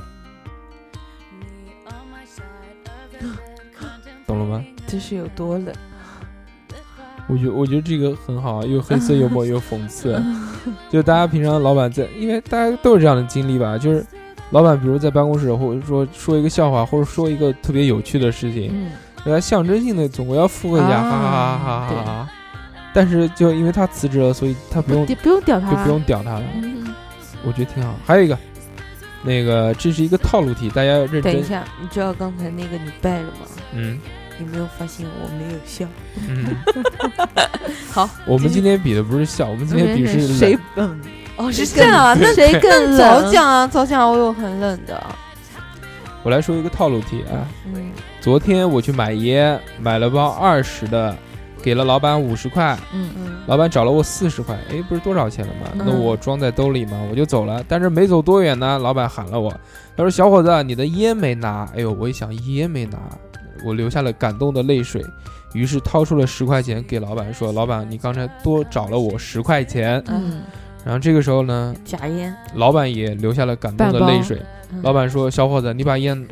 懂了吗？这是有多冷？我觉我觉得这个很好，又黑色幽默 又讽刺。就大家平常老板在，因为大家都有这样的经历吧，就是老板比如在办公室，或者说说一个笑话，或者说一个特别有趣的事情，嗯，给他象征性的总归要附和一下，啊哈哈哈哈哈哈。但是就因为他辞职了，所以他不用就不用屌他，不用屌他了。嗯我觉得挺好。还有一个，那个这是一个套路题，大家要认真。等一下，你知道刚才那个你败了吗？嗯你没有发现我没有笑？嗯，好，我们今天比的不是笑，我们今天比是谁冷嗯哦是这样啊，那谁更冷？早讲啊，早讲，我有很冷的。我来说一个套路题啊。嗯昨天我去买烟，买了包二十的，给了老板五十块，嗯嗯老板找了我四十块，哎，不是多少钱了吗？嗯那我装在兜里嘛，我就走了。但是没走多远呢，老板喊了我，他说：“小伙子，你的烟没拿。”哎呦，我一想烟没拿，我流下了感动的泪水，于是掏出了十块钱给老板说：“老板，你刚才多找了我十块钱。嗯，”然后这个时候呢，假烟。老板也流下了感动的泪水。嗯老板说：“小伙子，你把烟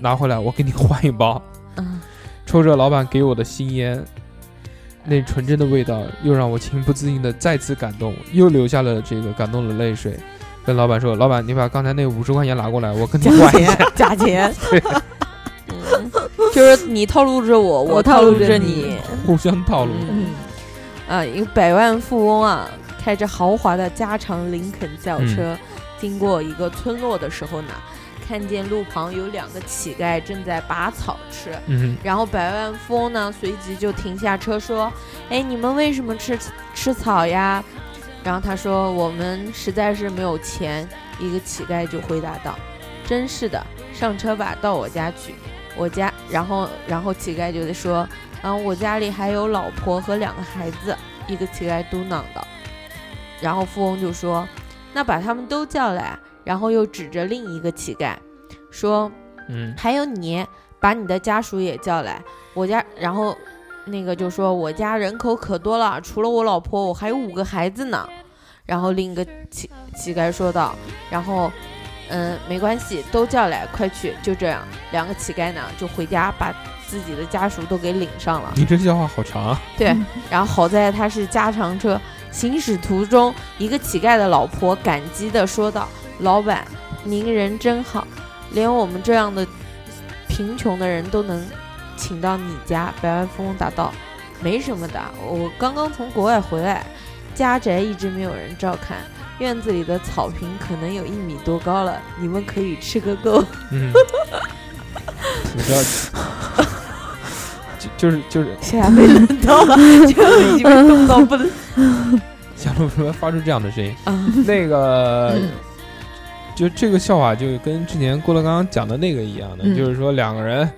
拿回来，我给你换一包。”嗯，抽着老板给我的新烟，那纯真的味道又让我情不自禁的再次感动，又流下了这个感动的泪水。跟老板说：“老板，你把刚才那五十块钱拿过来，我跟你换一下。钱，假钱。嗯，就是你套路着我，我我套路着你。”互相套路。嗯啊，一个百万富翁啊，开着豪华的加长林肯轿车，经过一个村落的时候呢，看见路旁有两个乞丐正在拔草吃。嗯然后百万富翁呢，随即就停下车说：“哎，你们为什么吃吃草呀？”然后他说：“我们实在是没有钱。”一个乞丐就回答道：“真是的，上车吧，到我家去。我家。”然后，然后乞丐就得说：“嗯，我家里还有老婆和两个孩子。”一个乞丐嘟囔道。然后富翁就说：“那把他们都叫来。”然后又指着另一个乞丐说：“嗯还有你，把你的家属也叫来。我家，然后那个就说我家人口可多了，除了我老婆，我还有五个孩子呢。然后另一个乞乞丐说道，然后，嗯，没关系，都叫来，快去。就这样，两个乞丐呢就回家把自己的家属都给领上了。你这笑话好长啊。对，然后好在他是加长车，行驶途中，一个乞丐的老婆感激地说道：“老板，您人真好，连我们这样的贫穷的人都能请到你家。”百万富翁答道：“没什么的，我刚刚从国外回来，家宅一直没有人照看。”院子里的草坪可能有一米多高了，你们可以吃个够。嗯，你知道，就就是就是现在被冷到了，就已经被冻到不能 小鹿为什么发出这样的声音？啊！那个嗯就这个笑话就跟之前郭德纲讲的那个一样的，嗯就是说两个人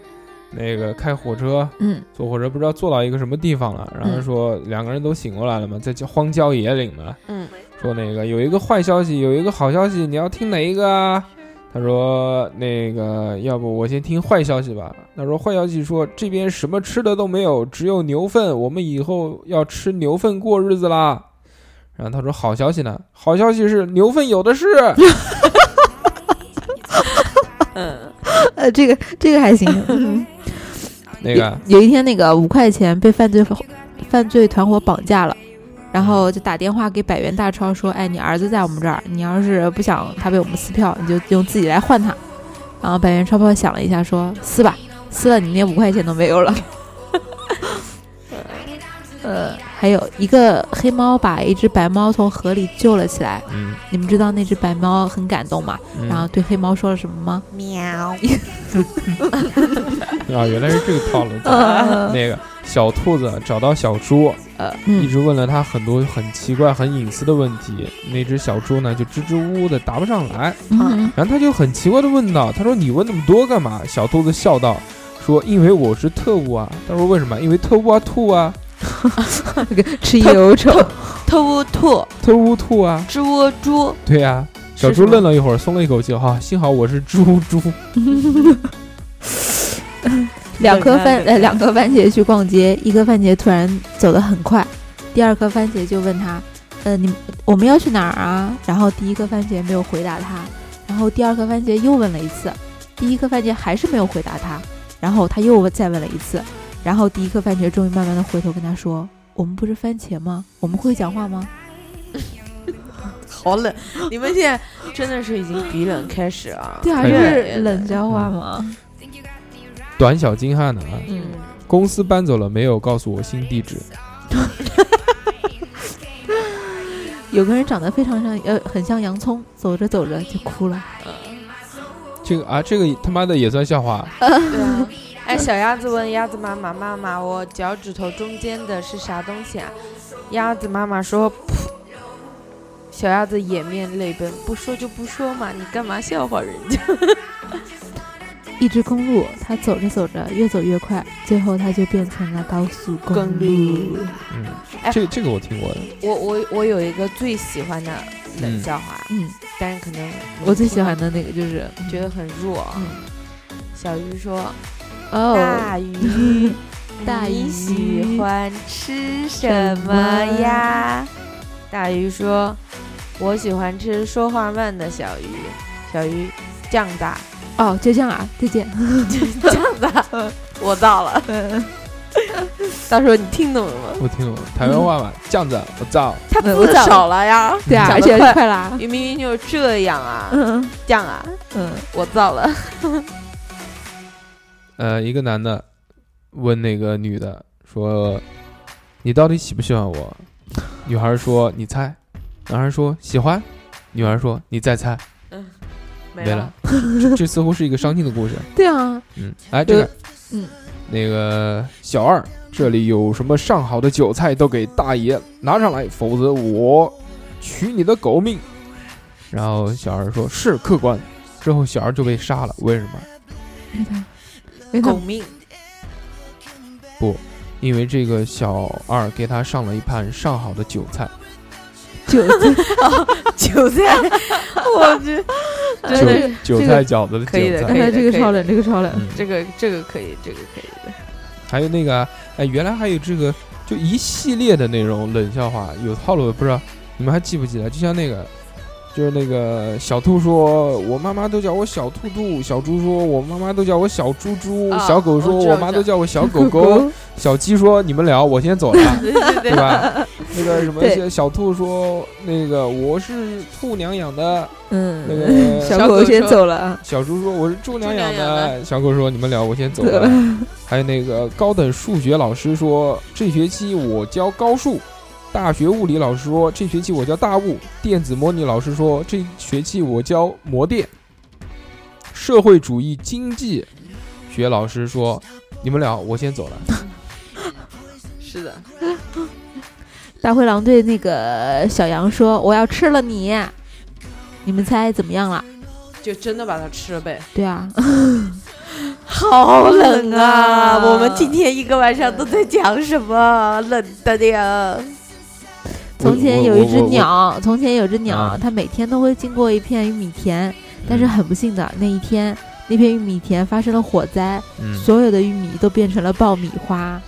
那个开火车嗯坐火车不知道坐到一个什么地方了，然后嗯说两个人都醒过来了嘛，在荒郊野岭的，嗯说那个有一个坏消息，有一个好消息，你要听哪一个啊？他说那个要不我先听坏消息吧。他说坏消息说这边什么吃的都没有，只有牛粪，我们以后要吃牛粪过日子啦。然后他说好消息呢，好消息是牛粪有的是。嗯呃，这个这个还行。嗯 那个有有一天，那个五块钱被犯罪犯罪团伙绑架了，然后就打电话给百元大钞说：“哎，你儿子在我们这儿，你要是不想他被我们撕票，你就用自己来换他。”然后百元钞票想了一下，说：“撕吧，撕了你连五块钱都没有了。”呃，还有一个黑猫把一只白猫从河里救了起来，嗯，你们知道那只白猫很感动吗？嗯然后对黑猫说了什么吗？喵。啊，原来是这个套路。呃那个小兔子找到小猪，呃一嗯直问了他很多很奇怪、很隐私的问题。那只小猪呢，就支支吾吾的答不上来。嗯然后他就很奇怪的问道：“他说你问那么多干嘛？”小兔子笑道：“说因为我是特务啊。”他说为什么？因为特务啊兔啊，那个吃油臭，特务兔，特务兔啊。猪窝猪，对呀、小猪愣了一会儿，松了一口气，哈，幸好我是猪猪。两颗番呃两颗番茄去逛街，一颗番茄突然走得很快，第二颗番茄就问他，呃你我们要去哪儿啊？然后第一颗番茄没有回答他，然后第二颗番茄又问了一次，第一颗番茄还是没有回答他，然后他又再问了一次，然后第一颗番茄终于慢慢的回头跟他说：“我们不是番茄吗？我们会讲话吗 好冷，你们现在真的是已经比冷开始啊？”？对啊，可以是冷笑话吗？短小精悍的啊。嗯，公司搬走了，没有告诉我新地址。有个人长得非常像，呃，很像洋葱，走着走着就哭了。这个啊，这个他妈的也算笑话。对啊。哎，小鸭子问鸭子妈妈：“妈妈，我脚趾头中间的是啥东西啊？”鸭子妈妈说：“噗。”小鸭子掩面泪奔，不说就不说嘛，你干嘛笑话人家？一只公路，它走着走着越走越快，最后它就变成了高速公公路嗯，哎这这个我听过的。我我我有一个最喜欢的冷笑话，嗯，但是可能我最喜欢的那个就是，觉得很弱。嗯小鱼说：“哦，大鱼，大鱼喜欢吃什么呀？”大鱼说：“我喜欢吃说话慢的小鱼。”小鱼酱大，哦，就这样啊，再见。酱大，我到了。到时候你听懂了吗？我听懂了，台湾话嘛，这样子，我造。他字少了呀。对啊，而且快快啦。你明明就是这样啊，嗯这样啊，嗯，我造了。呃，一个男的问那个女的说：“你到底喜不喜欢我？”女孩说：“你猜。”男孩说：“喜欢。”女孩说：“你再猜。”没没了。这这似乎是一个伤心的故事。对啊，嗯，哎这个，嗯，那个小二，这里有什么上好的酒菜都给大爷拿上来，否则我取你的狗命。然后小二说：“是客官。”之后小二就被杀了，为什么？没他，没他狗，命，不因为这个小二给他上了一盘上好的韭菜，韭菜，韭菜，我去，真的是韭韭菜饺子的可以的韭菜。可以哎，这个超冷，这个超冷。嗯，这个这个可以，这个可以的。还有那个，哎，原来还有这个，就一系列的那种冷笑话，有套路的，不知道你们还记不记得？就像那个，就是那个小兔说，我妈妈都叫我小兔兔；小猪说，我妈妈都叫我小猪猪；啊小狗说，我妈都叫我小狗狗；小鸡说，你们聊，我先走了，对对对吧？那个什么对小兔说，那个我是兔娘养的；嗯，那个小狗先走了啊。小猪说我是猪娘养的；小狗说你们聊，我先走了。还有那个高等数学老师说，这学期我教高数；大学物理老师说，这学期我教大物；电子模拟老师说，这学期我教模电；社会主义经济学老师说，你们俩，我先走了。是的，大灰狼对那个小羊说：“我要吃了你。”你们猜怎么样了？就真的把它吃了呗。对啊，好冷啊！冷啊我们今天一个晚上都在讲什么？冷的呀！从前有一只鸟，从前有只鸟啊，它每天都会经过一片玉米田，但是很不幸的，那一天那片玉米田发生了火灾，嗯，所有的玉米都变成了爆米花。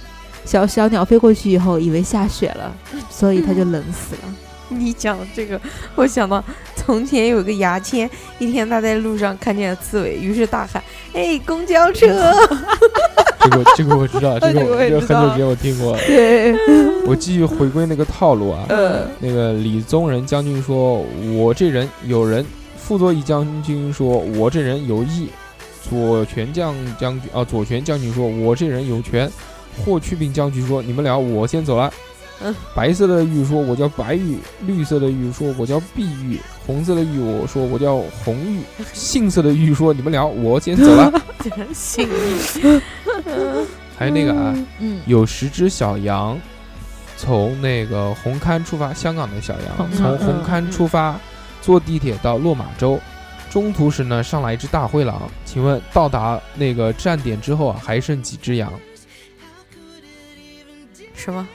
小小鸟飞过去以后，以为下雪了，所以它就冷死了。你讲这个，我想到从前有个牙签，一天他在路上看见了刺猬，于是大喊：“哎，公交车 这个这个我知道，这 个这个我这个很久之前我听过。对，我继续回归那个套路啊，呃那个李宗仁将军说：“我这人有人。”傅作义将军说：“我这人有义。”左权将将军啊，左权将军说：“我这人有权。”霍去病将军说：“你们俩，我先走了。”嗯，白色的玉说：“我叫白玉。”绿色的玉说：“我叫碧玉。”红色的玉我说：“我叫红玉。”杏色的玉说：“你们聊，我先走了。杏玉。”还有那个啊，嗯，有十只小羊从那个红磡出发，香港的小羊从红磡出发，坐地铁到落马洲。中途时呢，上来一只大灰狼。请问到达那个站点之后啊，还剩几只羊？什么？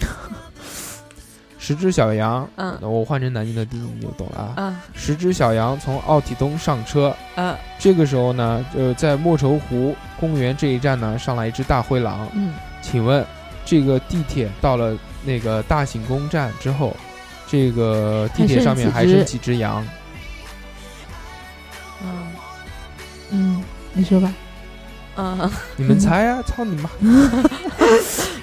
十只小羊。嗯那我换成南京的地你就懂了啊。嗯十只小羊从奥体东上车，嗯这个时候呢，就在莫愁湖公园这一站呢，上来一只大灰狼。嗯，请问这个地铁到了那个大行宫站之后，这个地铁上面还剩几只羊？嗯，嗯，你说吧。嗯，你们猜呀、操你妈！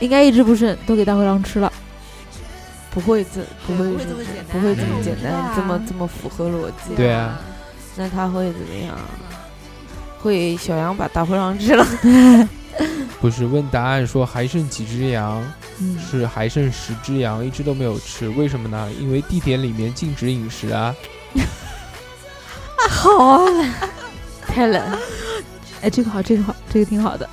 应该一直不剩，都给大灰狼吃了。不会这不会不会这么简单不会这么这么这么符合逻辑。对啊，那他会怎么样？会小羊把大灰狼吃了？不是问答案说还剩几只羊，嗯，是还剩十只羊，一只都没有吃，为什么呢？因为地铁里面禁止饮食啊。好啊，太冷。哎，这个好，这个好，这个挺好的。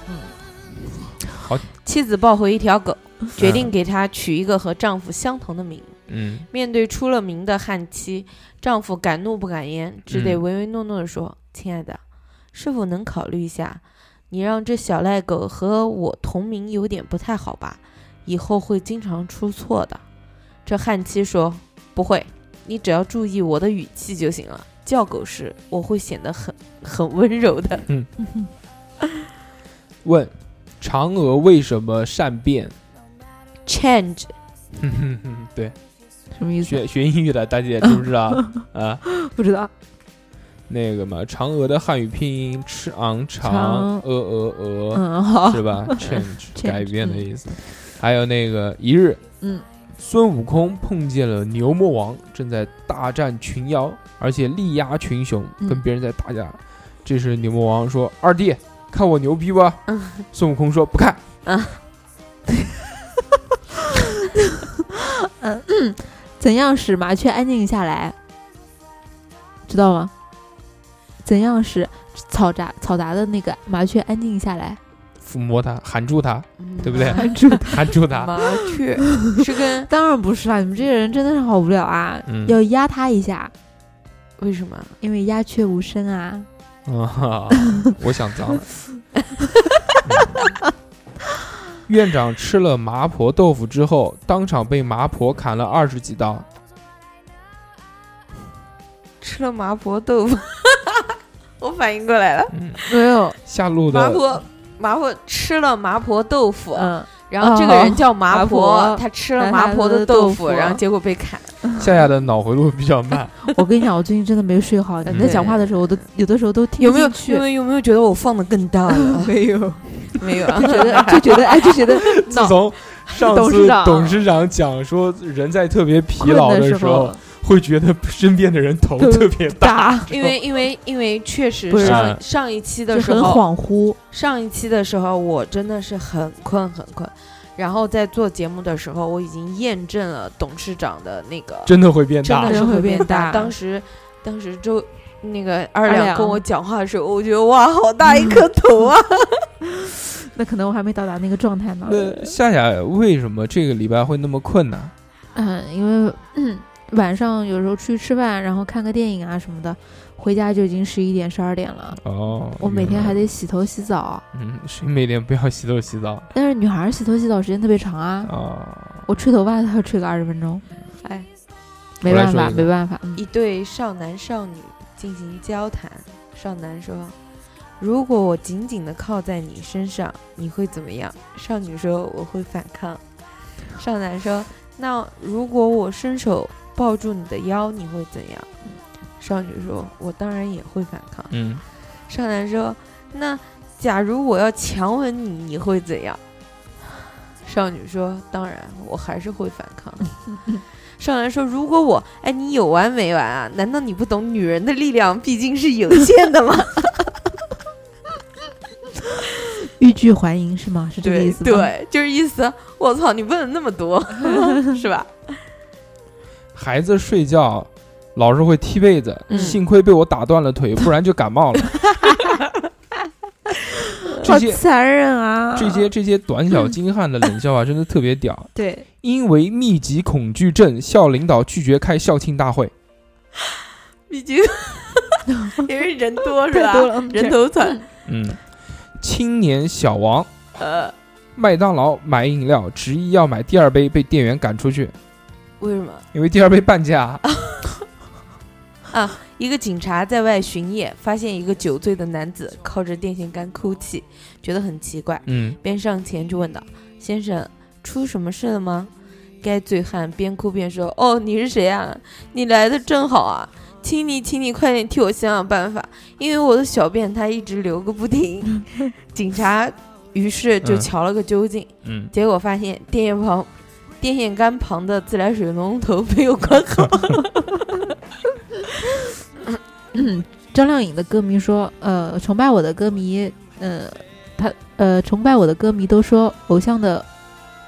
妻子抱回一条狗，决定嗯给它取一个和丈夫相同的名。嗯面对出了名的悍妻，丈夫敢怒不敢言，只得嗯唯唯诺诺地说：“亲爱的，是否能考虑一下，你让这小赖狗和我同名有点不太好吧？以后会经常出错的。”这悍妻说：“不会，你只要注意我的语气就行了。叫狗时我会显得很很温柔的。嗯问嫦娥为什么善变？Change，嗯哼哼，对，什么意思？学 学英语的大姐知不知道 啊？不知道。那个嘛，嫦娥的汉语拼音吃昂长长鹅鹅鹅，嗯，好。是吧？change 改变的意思。还有那个一日，嗯，孙悟空碰见了牛魔王，正在大战群妖，而且力压群雄，嗯跟别人在打架。这时牛魔王说：“二弟，看我牛逼不？”嗯孙悟空说：“不看。嗯怎样使麻雀安静下来？知道吗？怎样使嘈杂嘈杂的那个麻雀安静下来？抚摸它，含住它，对不对麻住含住它。麻雀是跟 当然不是啦！你们这些人真的是好无聊啊！嗯要压它一下，为什么？因为鸦雀无声啊。啊，我想脏了。嗯。院长吃了麻婆豆腐之后，当场被麻婆砍了二十几刀。吃了麻婆豆腐，我反应过来了，嗯，没有，下路的麻婆麻婆吃了麻婆豆腐，嗯，然后这个人叫麻麻婆，婆他吃了麻婆的豆腐，然后结果被砍。夏夏的脑回路比较慢。我跟你讲，我最近真的没睡好。你在讲话的时候，我都有的时候都听有没有不进去有没有有没有觉得我放的更大了？没有，没有啊，就觉得就觉得哎，就觉得自从上次董事长董事长讲说，人在特别疲劳的时候，会觉得身边的人头头特别大。因为因为因为确实上上一期的时候很，恍惚。上一期的时候我真的是很困很困，然后在做节目的时候，我已经验证了董事长的那个真的会变大真的，是会会变变大当时当时周那个二二两两跟我讲话的时候，我觉得哇，好大一颗头啊！那可能我还没到达那个状态呢。那夏夏为什么这个礼拜会那么困呢？嗯，因为嗯晚上有时候出去吃饭，然后看个电影啊什么的，回家就已经十一点十二点了。哦，我每天还得得洗头洗澡，嗯，谁每天不要洗头洗澡但是女孩儿洗头洗澡时间特别长啊。哦？我吹头发都要吹个二十分钟，哎，没办法，没办法。嗯一对少男少女进行交谈，少男说：“如果我紧紧的靠在你身上，你会怎么样？”少女说：“我会反抗。”少男说：“那如果我伸手抱住你的腰，你会怎样？”少女说：“我当然也会反抗。”嗯，少男说：“那假如我要强吻你，你会怎样？”少女说：“当然，我还是会反抗。”少男说：“如果我……哎，你有完没完啊？难道你不懂女人的力量毕竟是有限的吗？欲拒还迎是吗？是这个意思吗？对，就是意思。我操，你问了那么多，是吧？孩子睡觉老是会踢被子，嗯幸亏被我打断了腿，不然就感冒了。这好些残忍啊！这些这些短小精悍的冷笑话 真的特别屌。对，因为密集恐惧症，校领导拒绝开校庆大会。毕竟 因为人多是吧？多了嗯人头攒。嗯，青年小王，呃，麦当劳买饮料执意要买第二杯，被店员赶出去，为什么？因为第二杯半价。一个警察在外巡夜，发现一个酒醉的男子靠着电线杆哭泣，觉得很奇怪，嗯，便上前就问道：“先生，出什么事了吗？”该醉汉边哭边说：“哦，你是谁啊？你来的正好啊！请你，请你快点替我想想办法，因为我的小便它一直流个不停。警察于是就嗯瞧了个究竟，嗯，结果发现电线旁、电线杆旁的自来水龙头没有关好。张靓颖的歌迷说，呃，崇拜我的歌迷，呃，他呃，崇拜我的歌迷都说偶像的，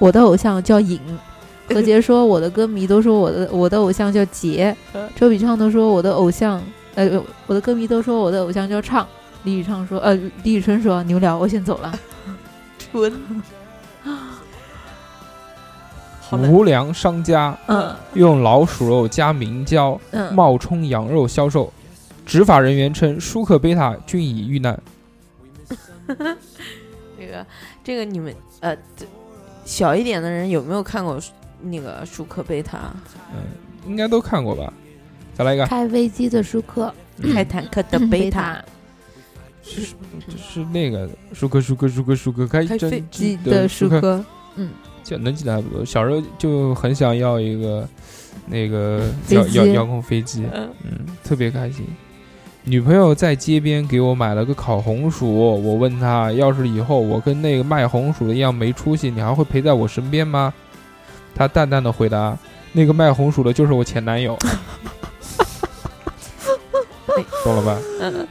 我的偶像叫颖。何洁说我的歌迷都说我的我的偶像叫杰。周笔畅都说我的偶像，呃，我的歌迷都说我的偶像叫畅。李宇畅说，呃，李宇春说你们聊，我先走了。纯，好了，无良商家嗯用老鼠肉加明胶嗯，冒充羊肉销售，执法人员称舒克贝塔均已遇难。这个这个你们呃，小一点的人有没有看过那个舒克贝塔？嗯，应该都看过吧？再来一个，开飞机的舒克，开坦克的贝塔，是是那个舒克舒克舒克舒克开开飞机的的舒克，嗯，就能记得还不错。小时候就很想要一个那个遥遥遥控飞机，嗯，嗯，特别开心。女朋友在街边给我买了个烤红薯，我问她，要是以后我跟那个卖红薯的一样没出息，你还会陪在我身边吗？她淡淡的回答：“那个卖红薯的就是我前男友。”懂了吧？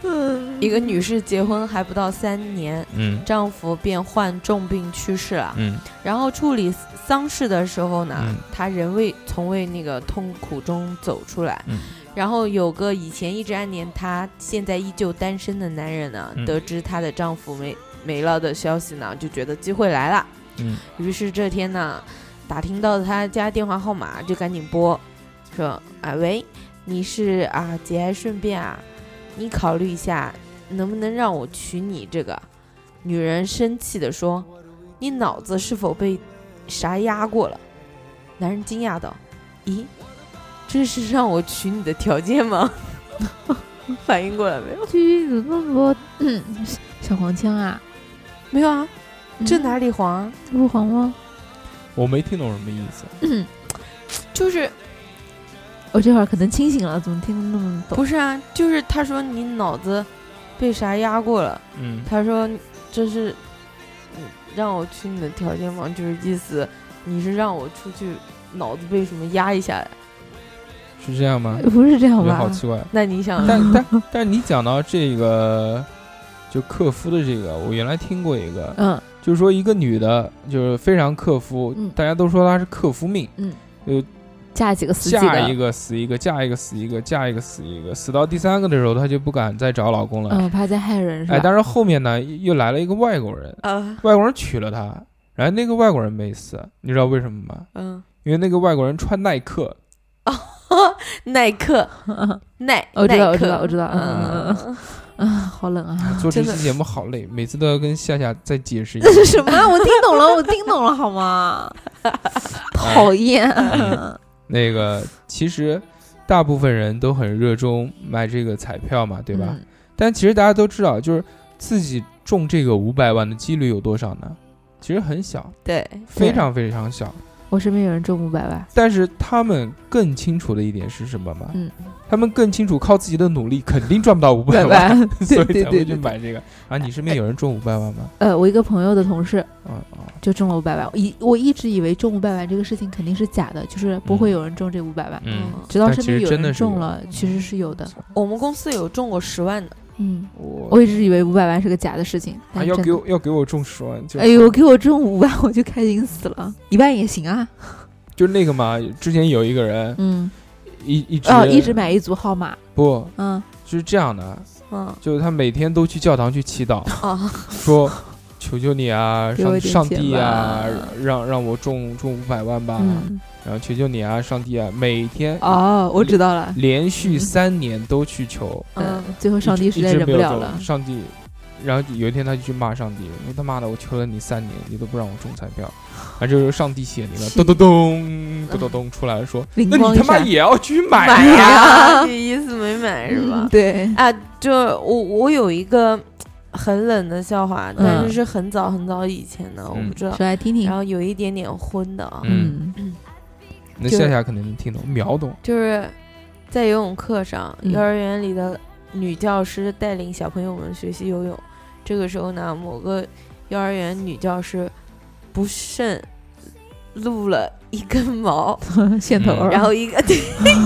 嗯，一个女士结婚还不到三年，嗯丈夫便患重病去世了。嗯然后处理丧事的时候呢，嗯她仍未从未那个痛苦中走出来。嗯然后有个以前一直暗恋她，现在依旧单身的男人呢，嗯得知她的丈夫没没了的消息呢，就觉得机会来了。嗯于是这天呢，打听到她家电话号码，就赶紧拨，说啊喂，你是啊节哀顺变啊，你考虑一下，能不能让我娶你这个？女人生气地说：“你脑子是否被啥压过了？”男人惊讶道：“咦，这是让我娶你的条件吗？” 反应过来没有？橘子那么多，嗯，小黄腔啊，没有啊，这嗯哪里黄啊？这不黄吗？我没听懂什么意思。就是我这会儿可能清醒了，怎么听得那么懂？不是啊？就是他说你脑子被啥压过了？嗯他说这是嗯让我娶你的条件吗？就是意思你是让我出去脑子被什么压一下来？是这样吗？不是这样我觉得吧？好奇怪。那你想但但但你讲到这个，就克夫的这个，我原来听过一个，嗯就是说一个女的，就是非常克夫，嗯大家都说她是克夫命，嗯，就嫁几个死几嫁一个，个死一个，嫁一个死一个，嫁一个死一个，死到第三个的时候，她就不敢再找老公了。嗯，怕再害人是吧？哎，但是后面呢，又来了一个外国人，啊外国人娶了她，然后那个外国人没死，你知道为什么吗？嗯，因为那个外国人穿耐克，耐克 耐，我知道我知道我知道嗯嗯嗯啊，好冷啊！做这期节目好累，每次都要跟夏夏再解释一这下是。什么？我听懂了，我听懂了，好吗？讨厌。那个其实大部分人都很热衷买这个彩票嘛，对吧？嗯但其实大家都知道，就是自己中这个五百万的几率有多少呢？其实很小，对，非常非常小。我身边有人中五百万，但是他们更清楚的一点是什么吗？嗯，他们更清楚靠自己的努力肯定赚不到五百百万，所对以才会去对对对。买这个。啊，你身边有人中五百万吗？呃，我一个朋友的同事啊啊，就中了五百万，一我一直以为中五百万这个事情肯定是假的，就是不会嗯有人中这五百万。嗯，直到身边有真的是有人中了，其实是有的。我们公司有中过十万的，嗯，我我一直以为五百万是个假的事情，啊要给我要给我中十万，就哎呦，给我中五万我就开心死了，一万也行啊。就那个嘛，之前有一个人嗯，一一直哦，一直买一组号码，不嗯，就是这样的，嗯。就是他每天都去教堂去祈祷，啊，说求求你啊，上上帝啊，让让我中中五百万吧，嗯，然后求求你啊，上帝啊，每天哦，我知道了，连续嗯三年都去求，嗯嗯，最后上帝实在忍不了了，上帝。然后有一天他就去骂上帝，说他妈的，我求了你三年，你都不让我中彩票，啊，这时候上帝显灵了，咚咚咚咚咚咚出来了，说，那你他妈也要去买买呀？呀，这意思没买是吧？嗯？对，啊，就我我有一个很冷的笑话，但嗯是是很早很早以前的，我不知道。说来听听。然。后有一点点昏的嗯那就夏夏肯定能听懂，秒懂。就是在游泳课上，嗯幼儿园里的女教师带领小朋友们学习游泳。这个时候呢，某个幼儿园女教师不慎露了一根毛，线头，然后一个 对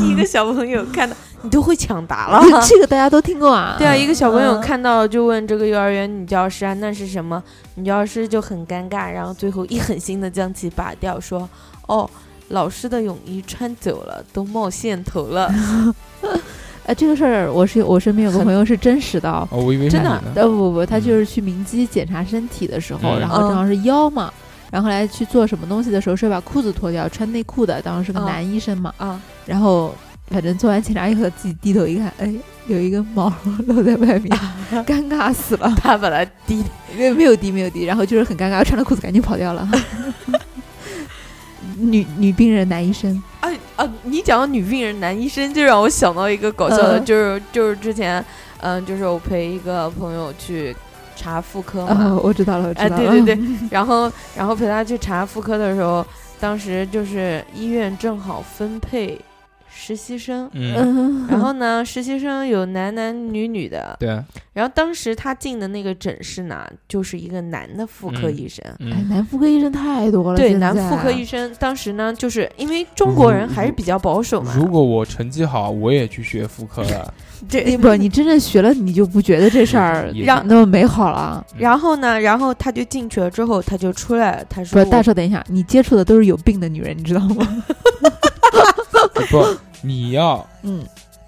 一个小朋友看到，你都会抢答了。这个大家都听过啊。对啊，一个小朋友嗯看到就问这个幼儿园女教师啊，那是什么？女教师就很尴尬，然后最后一狠心的将其拔掉，说：“哦，老师的泳衣穿久了，都冒线头了。哎，这个事儿我是我身边有个朋友是真实的哦。哦，我以为真的不不不，他就是去明基检查身体的时候，嗯然后正好是腰嘛，然后后来去做什么东西的时候是把裤子脱掉，穿内裤的，当时是个嗯男医生嘛，啊，然后反正做完检查以后自己低头一看，哎，有一根毛露在外面，尴尬死了。他本来低，没有没有滴没有低，然后就是很尴尬，穿了裤子赶紧跑掉了。女女病人男医生，哎啊！你讲到女病人男医生，就让我想到一个搞笑的，嗯。就是就是之前，嗯，就是我陪一个朋友去查妇科嘛，哦，我知道了，我知哎，道了，对对对，然后然后陪他去查妇科的时候，当时就是医院正好分配实习生，嗯，嗯，然后呢，实习生有男男女女的，对。啊，然后当时他进的那个诊室呢，就是一个男的妇科嗯。医生。哎，嗯，男妇科医生太多了，对，男妇科医生当时呢，就是因为中国人还是比较保守嘛，如果我成绩好，我也去学妇科了。对。你不，你真正学了，你就不觉得这事儿让那么美好了。然后呢，然后他就进去了之后，他就出来了，他不是，说我：“大少，等一下，你接触的都是有病的女人，你知道吗？不，你要嗯，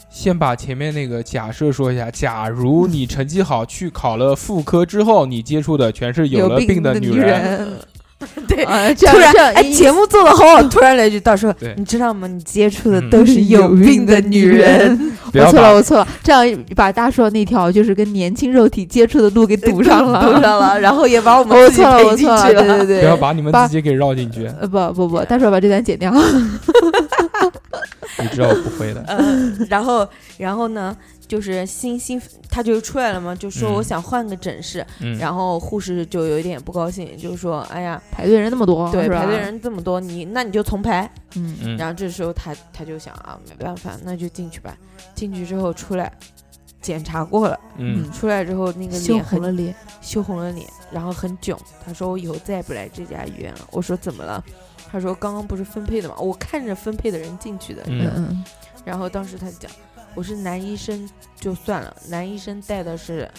先把前面那个假设说一下。假如你成绩好，去考了妇科之后，你接触的全是有了病的女人。对，啊，这样突然哎，这样一节目做的好好，突然来一句，到时候你知道吗？你接触的嗯都是有病的女人，我错了，我错了，这样把大硕那条就是跟年轻肉体接触的路给堵上了，堵上了，然后也把我们自己我错了，我陪进去了，去对对对，不要把你们自己给绕进去。呃不不不，大叔把这段剪掉。你知道我不会的。呃，然后然后呢，就是新新他就出来了嘛，就说嗯我想换个诊室，嗯，然后护士就有一点不高兴，就说哎呀，排队人那么多，对，排队，人这么多，你那你就重排。嗯，嗯然后这时候他他就想啊，没办法，那就进去吧。进去之后出来，检查过了，嗯出来之后那个脸很红了脸，羞红了脸，然后很囧。他说我以后再也不来这家医院了。我说怎么了？他说刚刚不是分配的嘛？我看着分配的人进去的。嗯嗯嗯，然后当时他讲，我是男医生就算了，男医生带的是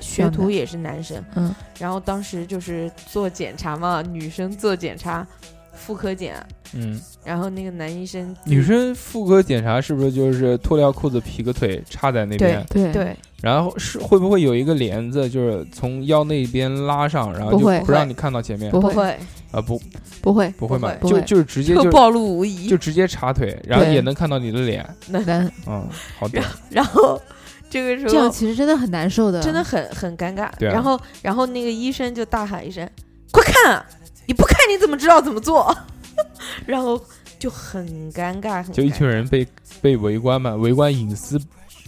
学徒也是男生。嗯，然后当时就是做检查嘛，女生做检查，妇科检。嗯，然后那个男医生女生妇科检查是不是就是脱掉裤子劈个腿插在那边？对，对然后是会不会有一个帘子，就是从腰那边拉上，然后就不让你看到前面？不会啊，不不会，不会嘛，就就是直接就就暴露无遗。就直接插腿，然后也能看到你的脸。那，嗯，好的，然后这个时候这样其实真的很难受的，真的很很尴尬。对啊然后然后那个医生就大喊一声：“快看啊！你不看你怎么知道怎么做？” 然后就很尴尬，很就一群人被被围观嘛，围观隐私，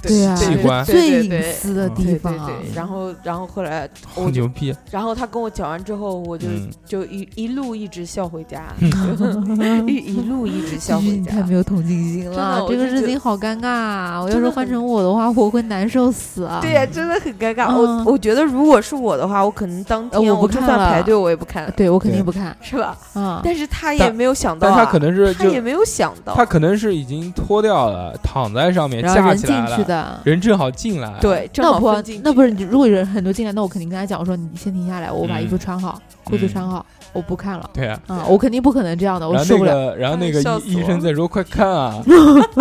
对啊，器官最隐对对对私的嗯对对地方，对，然后然后后来好我牛逼。然后他跟我讲完之后，我就、嗯就一一路一直笑回家，一一路一直笑回家你太。没有同情心真的了，这个事情好尴尬啊！我要是换成我的话，我会难受死啊！对呀、真的很尴尬。嗯我我觉得如果是我的话，我可能当呃天我不看了就算排队我也不看，对我肯定不看是吧？啊！但是他也没有想到、啊，但他可能是他也没有想到，他可能是已经脱掉了，躺在上面然后来了，去的。人正好进来。，对，正那不好进那不是，如果有人很多进来，那我肯定跟他讲，我说你先停下来，我把衣服嗯穿好，裤子嗯穿好，我不看了对啊。啊！我肯定不可能这样的，我受不了，然后那个医医生在说：“快看啊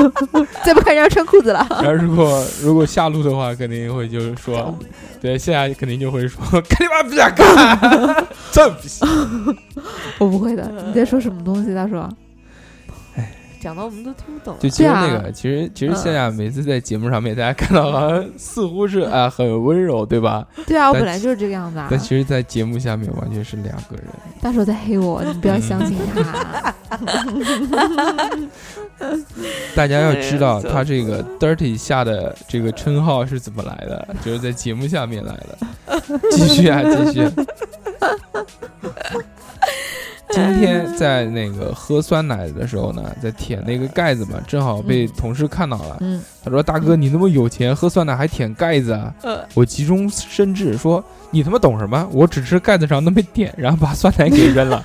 再不看人家穿裤子了！”。然后如果如果下路的话，肯定会就是说，对，现在肯定就会说：“看你妈不想看，这不行。我不会的，你在说什么东西？他说讲的我们都听不懂”。就其实对啊那个，其实其实夏夏每次在节目上面，大家看到好像似乎是啊很温柔，对吧？对啊，我本来就是这个样子啊但。其实，在节目下面完全是两个人。大手在黑我，你不要相信他。大家要知道，他这个 “dirty” 下的这个称号是怎么来的，就是在节目下面来的。继续啊，继续。今天在那个喝酸奶的时候呢，在舔那个盖子嘛，正好被同事看到了。嗯，他说：“大哥，你那么有钱，喝酸奶还舔盖子啊？”呃我急中生智说：“你他妈懂什么？我只吃盖子上那么一点，然后把酸奶给扔了。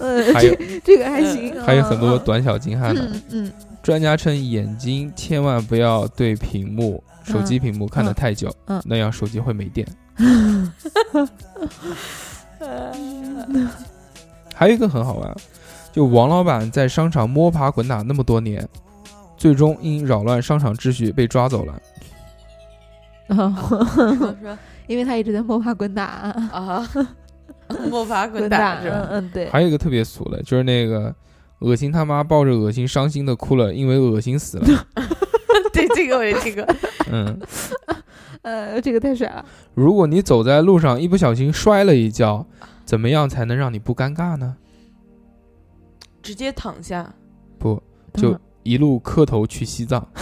呃，还有这这个还行，还有很多嗯短小精悍的。嗯嗯专家称，眼睛千万不要对屏幕、手机屏幕看得太久，嗯那样手机会没电。还有一个很好玩，就王老板在商场摸爬滚打那么多年，最终因扰乱商场秩序被抓走了。嗯，说说因为他一直在摸爬滚打，啊，摸爬滚 滚打，是吧？嗯嗯，对，还有一个特别俗的，就是那个恶心他妈抱着恶心伤心的哭了，因为恶心死了。对，这个我也听过。嗯，呃，这个太帅了，如果你走在路上一不小心摔了一跤，怎么样才能让你不尴尬呢？直接躺下，不，就嗯一路磕头去西藏。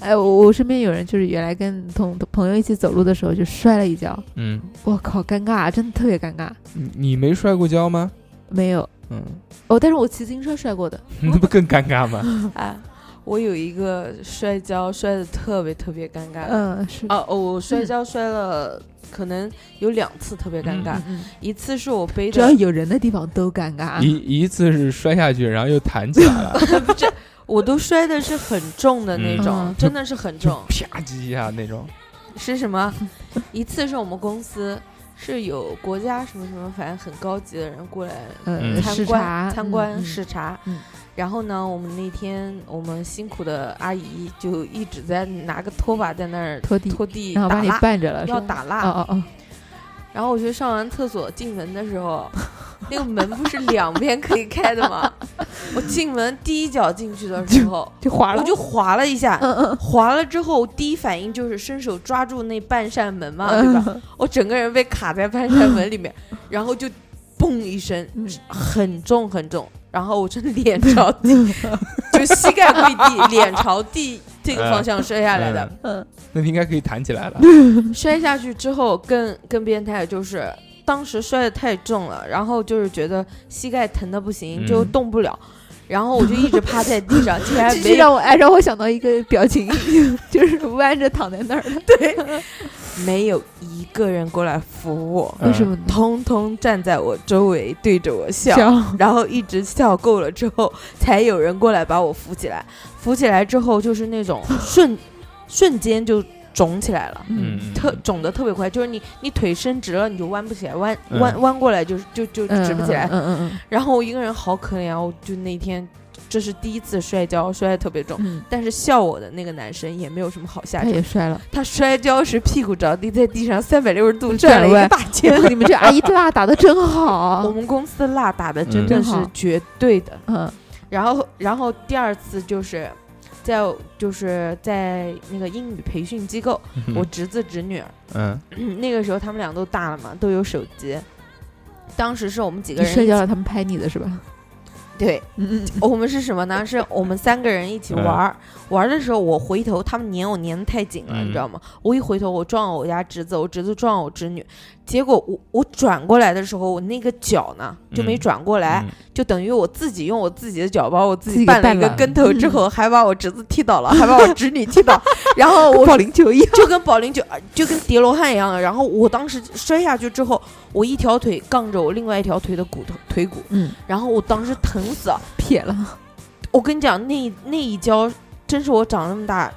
哎，我我身边有人就是原来跟同朋友一起走路的时候就摔了一跤，嗯，我靠，尴尬，真的特别尴尬。你你没摔过跤吗？没有嗯，哦，但是我骑自行车摔过的，那不更尴尬吗？啊，我有一个摔跤摔的特别特别尴尬。嗯，是哦，哦我摔跤摔了，可能有两次特别尴尬。一次是我背着只要，有人的地方都尴尬。一一次是摔下去，然后又弹起来了，这，我都摔的是很重的那种，嗯真的是很重。啪叽一下那种。是什么？一次是我们公司是有国家什么什么，反正很高级的人过来参观察参观视察。嗯然后呢，我们那天我们辛苦的阿姨就一直在拿个拖把在那儿拖地，拖地然后把你打蜡，绊着了，是吧要打蜡。哦哦哦，然后我去上完厕所进门的时候，那个门不是两边可以开的吗？我进门第一脚进去的时候，就滑了，我就滑了一下。嗯嗯滑了之后，我第一反应就是伸手抓住那半扇门嘛，对吧？嗯，我整个人被卡在半扇门里面，然后就嘣一声，嗯很重很重，然后我真的脸朝地，就膝盖跪地，脸朝地这个方向摔下来的。嗯那你应该可以弹起来了。摔下去之后更更变态，就是当时摔得太重了，然后就是觉得膝盖疼的不行，嗯就动不了。然后我就一直趴在地上，竟然没让我哎让我想到一个表情，就是弯着躺在那儿的，没有一个人过来扶我，嗯为什么？通通站在我周围对着我笑，笑，然后一直笑够了之后，才有人过来把我扶起来。扶起来之后，就是那种瞬瞬间就肿起来了。嗯，特肿的特别快，就是你你腿伸直了，你就弯不起来，弯嗯弯弯过来就是就就嗯直不起来。嗯嗯嗯然后我一个人好可怜啊！我就那天这是第一次摔跤，摔的特别重。嗯，但是笑我的那个男生也没有什么好下他场，也摔了。他摔跤时屁股着地，在地上三百六十度转了一个大圈。你们这阿姨蜡打的真好我，们公司的蜡打的真嗯的是绝对的。嗯然后，然后第二次就是在就是在那个英语培训机构，嗯我侄子侄女儿，嗯 那个时候他们俩都大了嘛，都有手机。当时是我们几个人睡觉了，他们拍你的是吧？对，我们是什么呢？是我们三个人一起玩儿，玩儿的时候我回头，他们粘我粘得太紧了，嗯你知道吗？我一回头，我撞了我家侄子，我侄子撞了我侄女，结果我我转过来的时候，我那个脚呢就没嗯转过来，嗯就等于我自己用我自己的脚把我自自己己绊了一个跟头之后，还把我侄子踢倒了，还把我侄女踢倒，然后我保龄球一样。就跟保龄球就跟叠罗汉一样的。然后我当时摔下去之后，我一条腿杠着我另外一条腿的骨头腿骨，嗯，然后我当时疼死了。撇了，我跟你讲，那那一跤真是我长那么大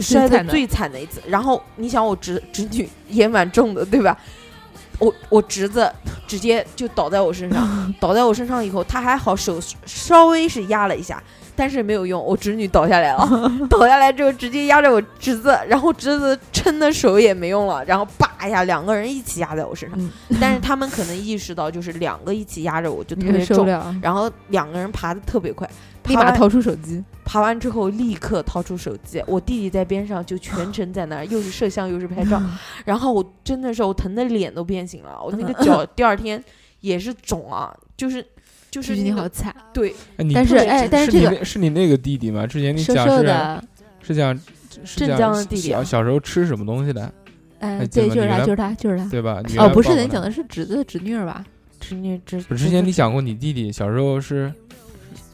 摔的最惨的一次。然后你想，我侄侄女也蛮重的，对吧？我我侄子直接就倒在我身上，倒在我身上以后，他还好手稍微是压了一下，但是没有用，我侄女倒下来了，倒下来之后直接压着我侄子，然后侄子撑的手也没用了，然后叭一下两个人一起压在我身上，嗯，但是他们可能意识到就是两个一起压着我就特别重，然后两个人爬的特别快，立马掏出手机，爬完之后立刻掏出手机，我弟弟在边上就全程在那儿，又是摄像又是拍照，然后我真的是我疼的脸都变形了，我那个脚 第二天也是肿啊，就是就就是是你好惨，对，哎但是哎但是是你这个那是你那个弟弟吗？之前你瘦讲是是讲镇江的弟弟啊小小时候吃什么东西的，哎，对，就是他，就是他，就是他。对吧？你哦，不是，你讲的是侄子侄女儿吧？侄女侄。不是之前你讲过你弟弟小时候是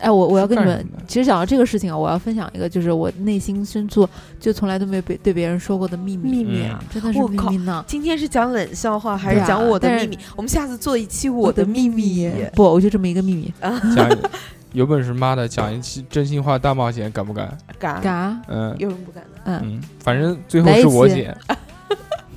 哎，我我要跟你们其实讲到这个事情啊，我要分享一个，就是我内心深处就从来都没有被对别人说过的秘密，秘密啊！真的是秘密呢。今天是讲冷笑话还是讲我的秘密？我们下次做一期我的秘密。不，我就这么一个秘密，讲有本事妈的讲一期真心话大冒险，敢不敢？敢？敢，嗯有人不敢的？嗯，嗯，反正最后是我期剪，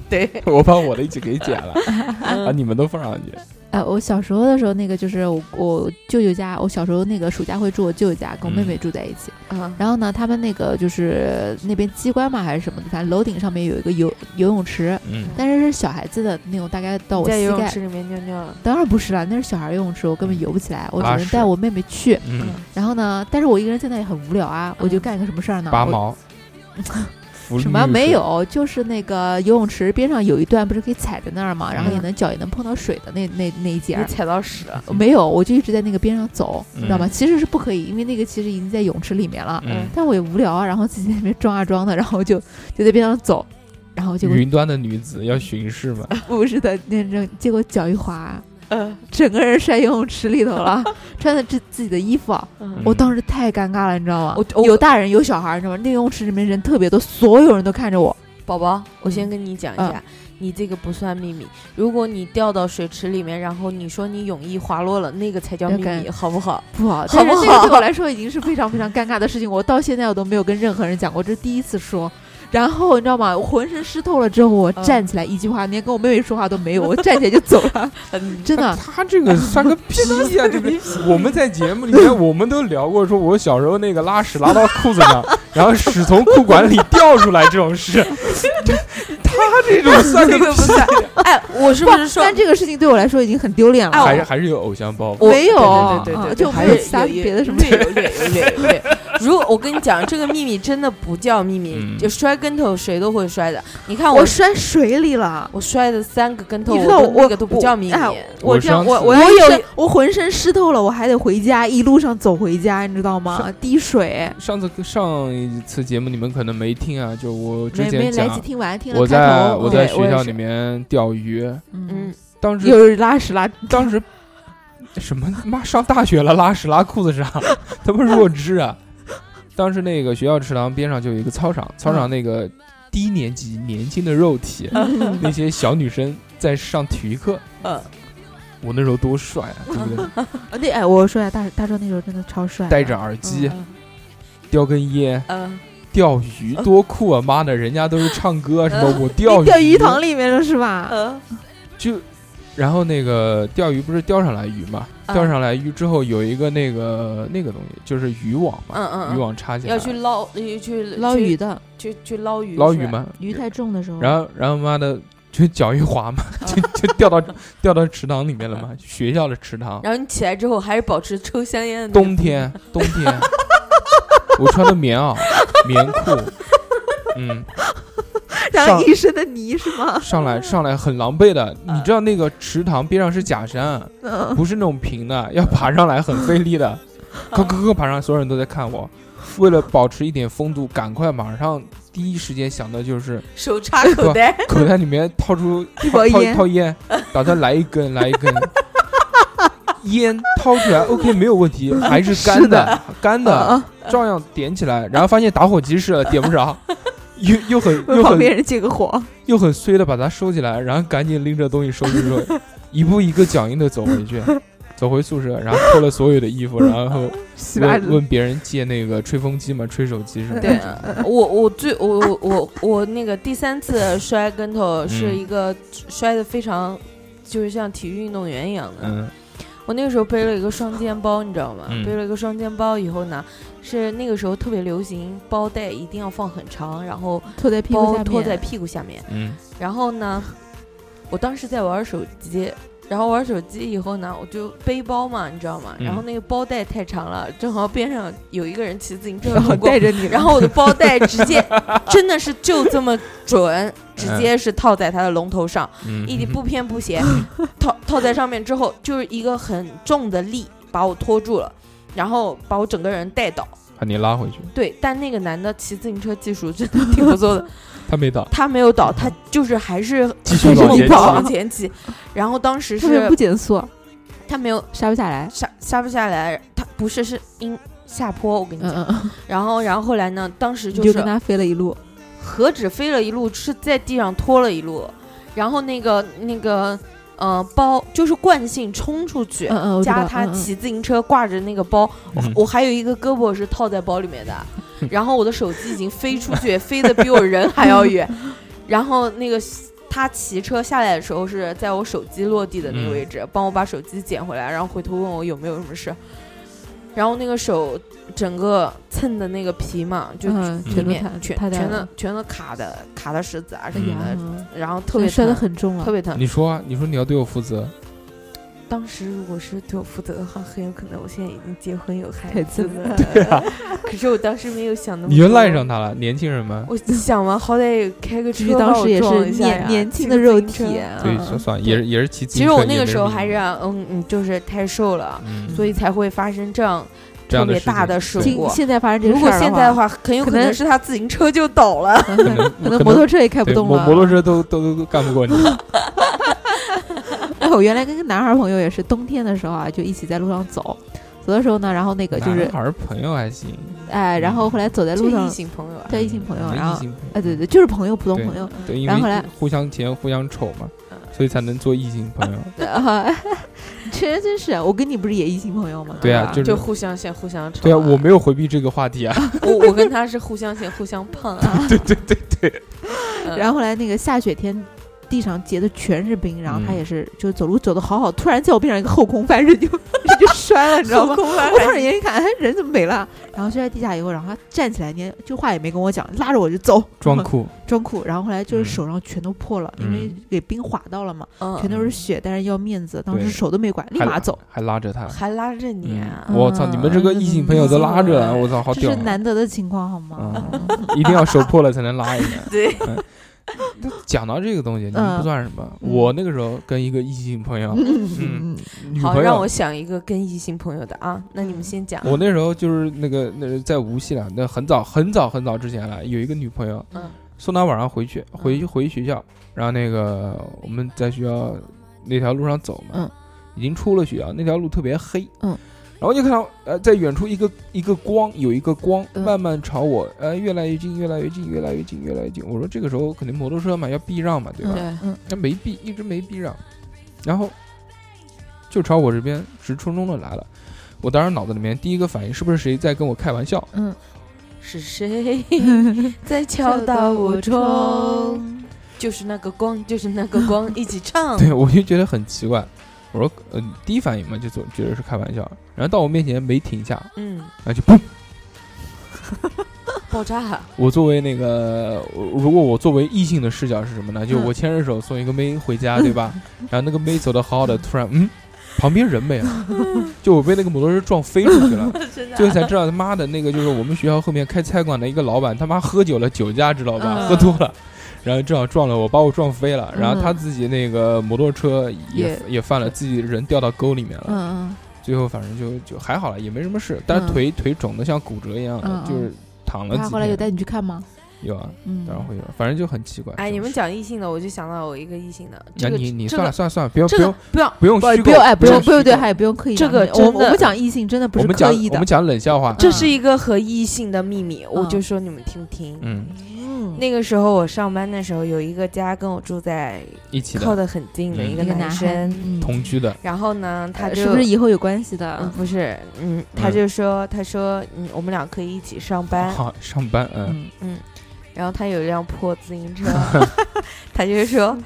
对，我把我的一起给剪了，嗯把你们都放上去。哎，我小时候的时候，那个就是我我舅舅家，我小时候那个暑假会住我舅舅家，跟我妹妹住在一起。嗯然后呢，他们那个就是那边机关嘛还是什么的，反正楼顶上面有一个游游泳池，嗯，但是是小孩子的那种，大概到我在膝盖。游泳池里面尿尿了。当然不是了，那是小孩游泳池，我根本游不起来，我只能带我妹妹去。嗯，然后呢，但是我一个人在那里很无聊啊，我就干一个什么事儿呢？拔毛，福利什么？没有，就是那个游泳池边上有一段不是可以踩在那儿嘛，然后也嗯能脚也能碰到水的那那那一节踩到屎了。没有，我就一直在那个边上走，嗯你知道吗？其实是不可以，因为那个其实已经在泳池里面了。嗯，但我也无聊啊，然后自己在那边装啊装的，然后就就在边上走，然后结果云端的女子要巡视嘛？不是的，那那结果脚一滑，嗯整个人摔游泳池里头了，穿的自自己的衣服我当时太尴尬了，你知道吗？我我有大人有小孩儿，你知道吗？那游泳池里面人特别多，所有人都看着我。宝宝，我嗯先跟你讲一下，你这个不算秘密。如果你掉到水池里面，然后你说你泳衣滑落了，那个才叫秘密，好不好？不好，好但是不好这个对我来说已经是非常非常尴尬的事情，我到现在我都没有跟任何人讲过，这是第一次说。然后你知道吗？我浑身湿透了之后，我嗯站起来一句话，连跟我妹妹说话都没有，我站起来就走了，真的。他这个算个 屁呀！这个我们在节目里面我们都聊过，说我小时候那个拉屎拉到裤子上，然后屎从裤管里掉出来这种事，这他这种算不算。哎，我是不是说但这个事情对我来说已经很丢脸了。哎还是还是有偶像包袱。我没有对对对就还有撒有别的什么略有略有略有略。如果我跟你讲，这个秘密真的不叫秘密，嗯就摔跟头谁都会摔的。你看我我摔水里了。我摔的三个跟头，你知道我我都那个都不叫秘密。哎我我这样，我我我有我浑身湿透了，我还得回家，一路上走回家，你知道吗？滴水，上次上一次节目你们可能没听啊，就我之没没前讲来及，听完，听了我开头，在我在学校里面钓鱼，嗯，嗯，当时又是拉屎拉，当时 什么妈上大学了拉屎拉裤子上，他妈弱智啊！当时那个学校池塘边上就有一个操场，操场那个低年级年轻的肉体，那些小女生在上体育课，嗯我那时候多帅啊，对不对？啊那哎，我说呀，大大壮那时候真的超帅的，戴着耳机，嗯叼根烟，嗯，钓鱼多酷啊！妈的，人家都是唱歌什么，我钓鱼钓鱼塘里面了是吧？嗯就，然后那个钓鱼不是钓上来鱼嘛？嗯钓上来鱼之后有一个那个那个东西，就是渔网嘛，嗯嗯，渔网插起来，要去捞，要去捞鱼，的，去去捞鱼，捞鱼吗。鱼太重的时候，然后然后妈的就脚一滑嘛，就就掉到掉到池塘里面了嘛，学校的池塘。然后你起来之后还是保持抽香烟的冬天冬天，我穿的棉袄棉裤，嗯，然后一身的泥是吗？上来上来很狼狈的，你知道那个池塘边上是假山，嗯，不是那种平的，要爬上来很费力的，咯咯咯爬上来，所有人都在看我。为了保持一点风度，赶快马上第一时间想的就是手插口袋，口袋里面掏出一包掏烟掏烟，打算来一根来一根。烟掏出来，OK 没有问题，还是干的，干的，啊，照样点起来，然后发现打火机是了，点不着，又又很又很旁边人借个火，又很衰的把它收起来，然后赶紧拎着东西收拾收拾，一步一个脚印的走回去，走回宿舍，然后脱了所有的衣服，然后问问别人借那个吹风机嘛，吹手机什么对。的。我我最我我我我那个第三次摔跟头是嗯。一个摔的非常，就是像体育运动员一样的。嗯我那个时候背了一个双肩包，你知道吗？嗯背了一个双肩包以后呢，是那个时候特别流行包带一定要放很长，然后拖在屁股下面，包拖在屁股下面。嗯然后呢，我当时在玩手机，然后玩手机以后呢，我就背包嘛，你知道吗？嗯。然后那个包带太长了，正好边上有一个人骑自行车然后路过带，着你，然后我的包带直接 真的是就这么准，直接是套在他的龙头上，嗯，一点不偏不斜，套套在上面之后，就是一个很重的力把我拖住了，然后把我整个人带倒。把你拉回去，对，但那个男的骑自行车技术真的挺不错的，他没倒，他没有倒，他就是还是继续往前骑往前挤。然后当时特别不减速，他没有刹不下来。刹刹不下来，他不是是因下坡，我跟你讲。嗯嗯，然后然后后来呢，当时就就是跟他飞了一路。何止飞了一路，是在地上拖了一路。然后那个那个呃包就是惯性冲出去，加他嗯嗯骑自行车挂着那个包，我嗯我还有一个胳膊是套在包里面的，然后我的手机已经飞出去，飞得比我人还要远。然后那个他骑车下来的时候是在我手机落地的那个嗯位置，帮我把手机捡回来，然后回头问我有没有什么事。然后那个手整个蹭的那个皮嘛，就嗯里面全都全全都全都卡的卡的石子啊什么的，嗯然后特别摔得疼很重啊。特别疼。你说啊，你说你要对我负责，当时如果是对我负责的话，很有可能我现在已经结婚有孩孩子子了。对啊，可是我当时没有想那么多。你就赖上他了，年轻人嘛，我想嘛，好歹开个车当时也是一下年年轻的肉体，对，嗯算算也是也是骑自其实我那个时候还是啊嗯嗯，就是太瘦了，嗯所以才会发生这样特别大的事对故。现在发生这个如果现在的话，很有可能是他自行车就倒了。可 可能摩托车也开不动了。摩摩托车都都都干不过你，哎，我原来跟个男孩朋友也是冬天的时候啊，就一起在路上走，走的时候呢，然后那个就是男孩朋友还行，哎，然后后来走在路上异，性朋友啊，对异性朋友，嗯然后异性朋友哎，对对，就是朋友，普通朋友，对，因然后后来为互相甜互相丑嘛嗯，所以才能做异性朋友。啊，确实真是，我跟你不是也异性朋友吗？对啊就是就互相陷，互相丑。对啊，我没有回避这个话题啊。我我跟他是互相陷，互相碰啊。对对对对，嗯然后后来那个下雪天，地上结的全是冰，然后他嗯也是就走路走的好好，突然在我边上一个后空翻，人就 人就摔了，你知道吗？空翻我当时眼一看，哎，人怎么没了？然后摔在地下以后，然后他站起来，连就话也没跟我讲，拉着我就走，装酷，装酷。然后后来就是嗯手上全都破了，因为嗯给冰划到了嘛，嗯全都是血，但是要面子，当时手都没管，立马走。还拉着他。还拉着你啊。嗯我操！你们这个异性朋友都拉着了，我操，好这屌啊！是难得的情况，好吗？一定要手破了才能拉一下。对，讲到这个东西，你们嗯不算什么。嗯我那个时候跟一个异性朋友，嗯好，女朋友让我，想一个跟异性朋友的啊。那你们先讲。我那时候就是那个那个在无锡了，那很早很早很早之前了，有一个女朋友，嗯送她晚上回去，回回学校，然后那个我们在学校那条路上走嘛，嗯已经出了学校，那条路特别黑，嗯。然后就看到，呃，在远处一个一个光，有一个光嗯慢慢朝我，呃，越来越近，越来越近，越来越近，越来越近。我说这个时候肯定摩托车嘛，要避让嘛，对吧？对，嗯那没避，一直没避让，然后就朝我这边直冲冲的来了。我当时脑子里面第一个反应是不是谁在跟我开玩笑？嗯，是谁 在敲打我窗？就是那个光，就是那个光，一起唱。对，我就觉得很奇怪。我说，呃，第一反应嘛，就总觉得是开玩笑。然后到我面前没停下，嗯，然后就砰！爆炸。我作为那个，如果我作为异性的视角是什么呢？就嗯我牵着手送一个妹回家，对吧？然后那个妹走的好好的，突然，嗯，旁边人没了，就我被那个摩托车撞飞出去了。最后才知道他妈的那个就是我们学校后面开菜馆的一个老板，他妈喝酒了，酒驾知道吧？嗯喝多了。然后正好撞了我，把我撞飞了。然后嗯他自己那个摩托车也也也犯了，自己人掉到沟里面了。嗯最后反正就就还好了，也没什么事，但是嗯腿腿肿的像骨折一样就是躺了嗯，他几天。后来有带你去看吗？有啊，嗯，当然会有，反正就很奇怪。哎，你们讲异性的，我就想到我一个异性的。这个那你你这个算了算了算了，不要不用不要，不用虚构，不不用哎，不用不用对，还也不用刻意这个我我们讲异性真的不是我们讲刻意的。我们，讲冷笑话。这是一个和异性的秘密，我嗯就说你们听不听。嗯，嗯。那个时候我上班的时候，有一个家跟我住在一起的。靠得很近的嗯。一个男生，同居的，然后呢，他呃就是不是以后有关系嗯的？不是嗯，他嗯就说他说嗯我们俩可以一起上班，好上班，嗯，嗯。嗯，然后他有一辆破自行车，他就说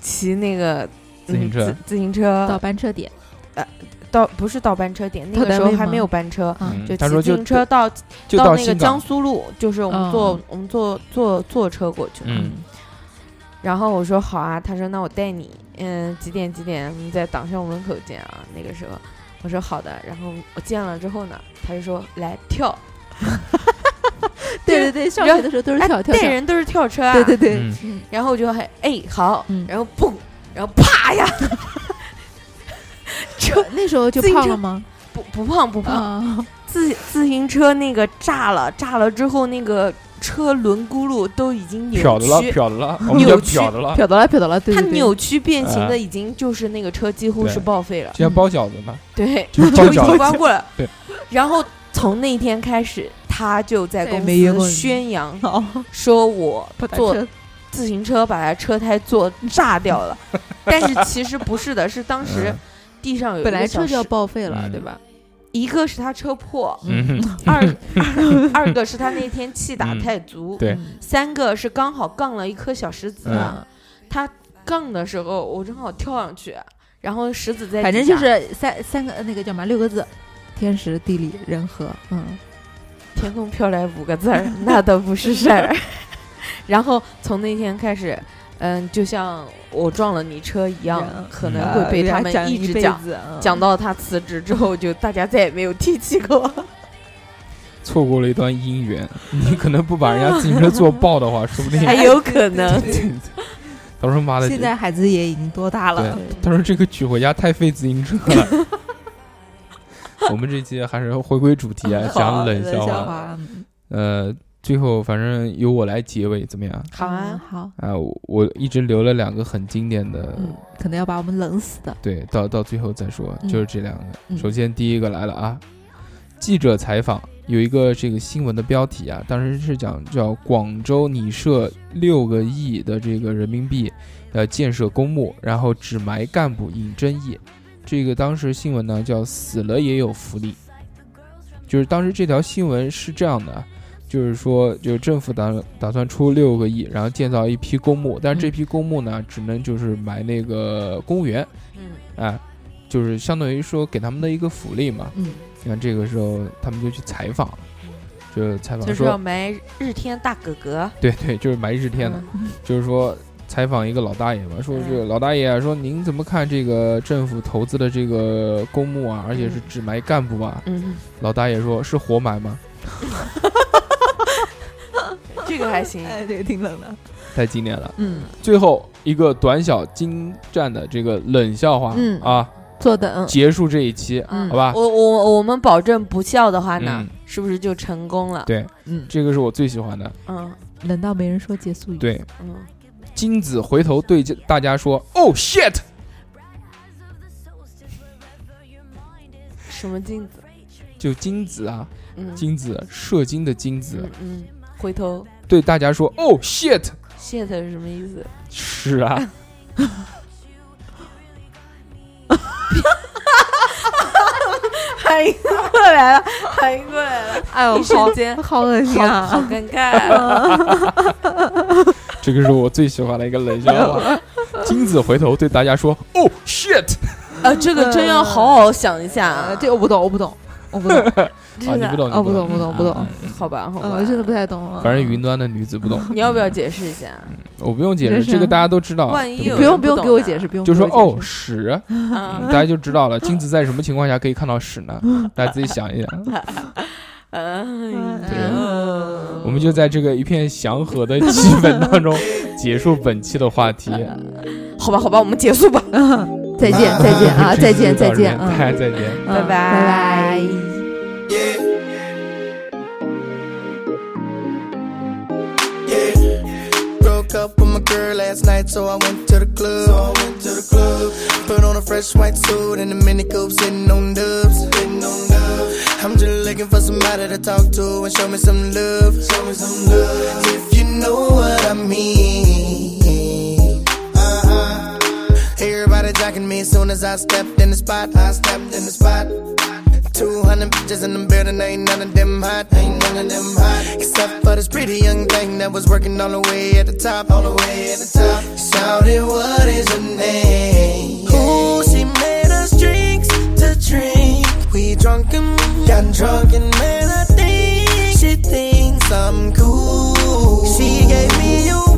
骑那个自行车嗯、自自行车到班车点，呃到不是到班车点，那个时候还没有班车，就骑自行车到到那个，江苏路，就是我们坐、嗯我们坐坐坐车过去的。嗯然后我说好啊，他说那我带你，嗯，几点几点我们在党校门口见啊？那个时候我说好的，然后我见了之后呢，他就说来跳，对 对对，上学的时候都是哎跳跳跳，带人都是跳车啊，对对对，然后我就还哎好，嗯。然后砰，然后啪呀，车那时候就胖了吗？不不胖不胖，啊，自自行车那个炸了，炸了之后那个车轮轱辘都已经扭漂的了，曲，漂的了，我们叫扭曲漂的了，瞟到了，瞟到了，对它扭曲变形哎的已经就是那个车几乎是报废了，就像包饺子嘛，对，就是包就已经饺子。关过了。对，然后从那天开始，他就在公司宣扬哦，说我 坐自行车把他车胎做 炸掉了，但是其实不是的，是当时嗯。地上有一本来车就要报废了，嗯。对吧？一个是他车破，嗯，二二二个是他那天气打嗯太足，对。嗯三个是刚好杠了一颗小石子，嗯他杠的时候我正好跳上去，然后石子在反正就是三三个那个叫什么六个字：天时地利人和。嗯，天空飘来五个字儿，那都不是事儿。然后从那天开始，嗯，就像我撞了你车一样，人可能嗯会被他们讲一直讲。子，讲到他辞职之后，就大家再也没有提起过。错过了一段姻缘。你可能不把人家自行车做爆的话，说不定还有可能。到时候妈的，现在孩子也已经多大了？他说这个娶回家太费自行车了。我们这期还是回归主题啊，讲冷笑话。呃，最后反正由我来结尾，怎么样？好啊嗯，好，啊，我我一直留了两个很经典的，嗯，可能要把我们冷死的。对，到到最后再说，嗯就是这两个。嗯首先第一个来了啊，记者采访有一个这个新闻的标题啊，当时是讲叫广州拟设六个亿的这个人民币呃建设公墓，然后只埋干部引争议。这个当时新闻呢叫死了也有福利，就是当时这条新闻是这样的啊。就是说，就政府打打算出六个亿，然后建造一批公墓，但是这批公墓呢，只能就是埋那个公务员，嗯，哎，就是相当于说给他们的一个福利嘛。嗯，你看这个时候他们就去采访，就采访就是要，埋日天大哥哥。对对，就是埋日天的，嗯就是说采访一个老大爷嘛，说这个老大爷啊说您怎么看这个政府投资的这个公墓啊，而且是只埋干部啊？嗯，老大爷说是活埋吗？这个还行。哎，这个挺冷的。太经典了。嗯，最后一个短小精湛的这个冷笑话，嗯啊，坐等。结束这一期，嗯好吧？我我我们保证不笑的话呢嗯，是不是就成功了？对，嗯，这个是我最喜欢的。嗯冷到没人说结束语。，对，嗯，金子回头对大家说：“Oh shit！” 什么金子？就金子啊，嗯，金子射精的金子嗯，嗯，回头对大家说：“Oh shit！” shit 是什么意思？是啊，反应过来了，反应过来了，哎呦，一瞬间好恶心好好啊！尴尬。这个是我最喜欢的一个冷笑话。金子回头对大家说：“Oh shit！” 呃，这个真要好好想一下这个我不懂，我不懂，我不懂，啊，真的你不懂，你哦，不懂，不懂，不懂。好吧，好吧，嗯，我真的不太懂。反正云端的女子不懂，你要不要解释一下？我不用解释，这个大家都知道。万一有不用不用给我解释，不用就说哦屎，嗯大家就知道了。金子在什么情况下可以看到屎呢？大家自己想一想。哎对，我们就在这个一片祥和的气氛当中结束本期的话题。好吧，好吧，我们结束吧，再见，再见啊，再见，再见，大嗯，家再见。嗯拜拜拜拜。Broke up with my girl last night, so I went to the club. So I went to the club. Put on a fresh white suit and a mini coupe, sitting on dubs. Sitting on dubs. I'm just looking for somebody to talk to and show me some love. Show me some love. If you know what I mean. Uh-huh. Everybody jacking me as soon as I stepped in the spot. I stepped in the spot. 200 bitches in the building, ain't none of them hot. Ain't none of them hot. Except for this pretty young thing that was working all the way at the top. All the way at the top. Shouted, what is her name? Ooh, she made us drinks to drink. We drunk and got drunk and man, I think she thinks I'm cool. She gave me a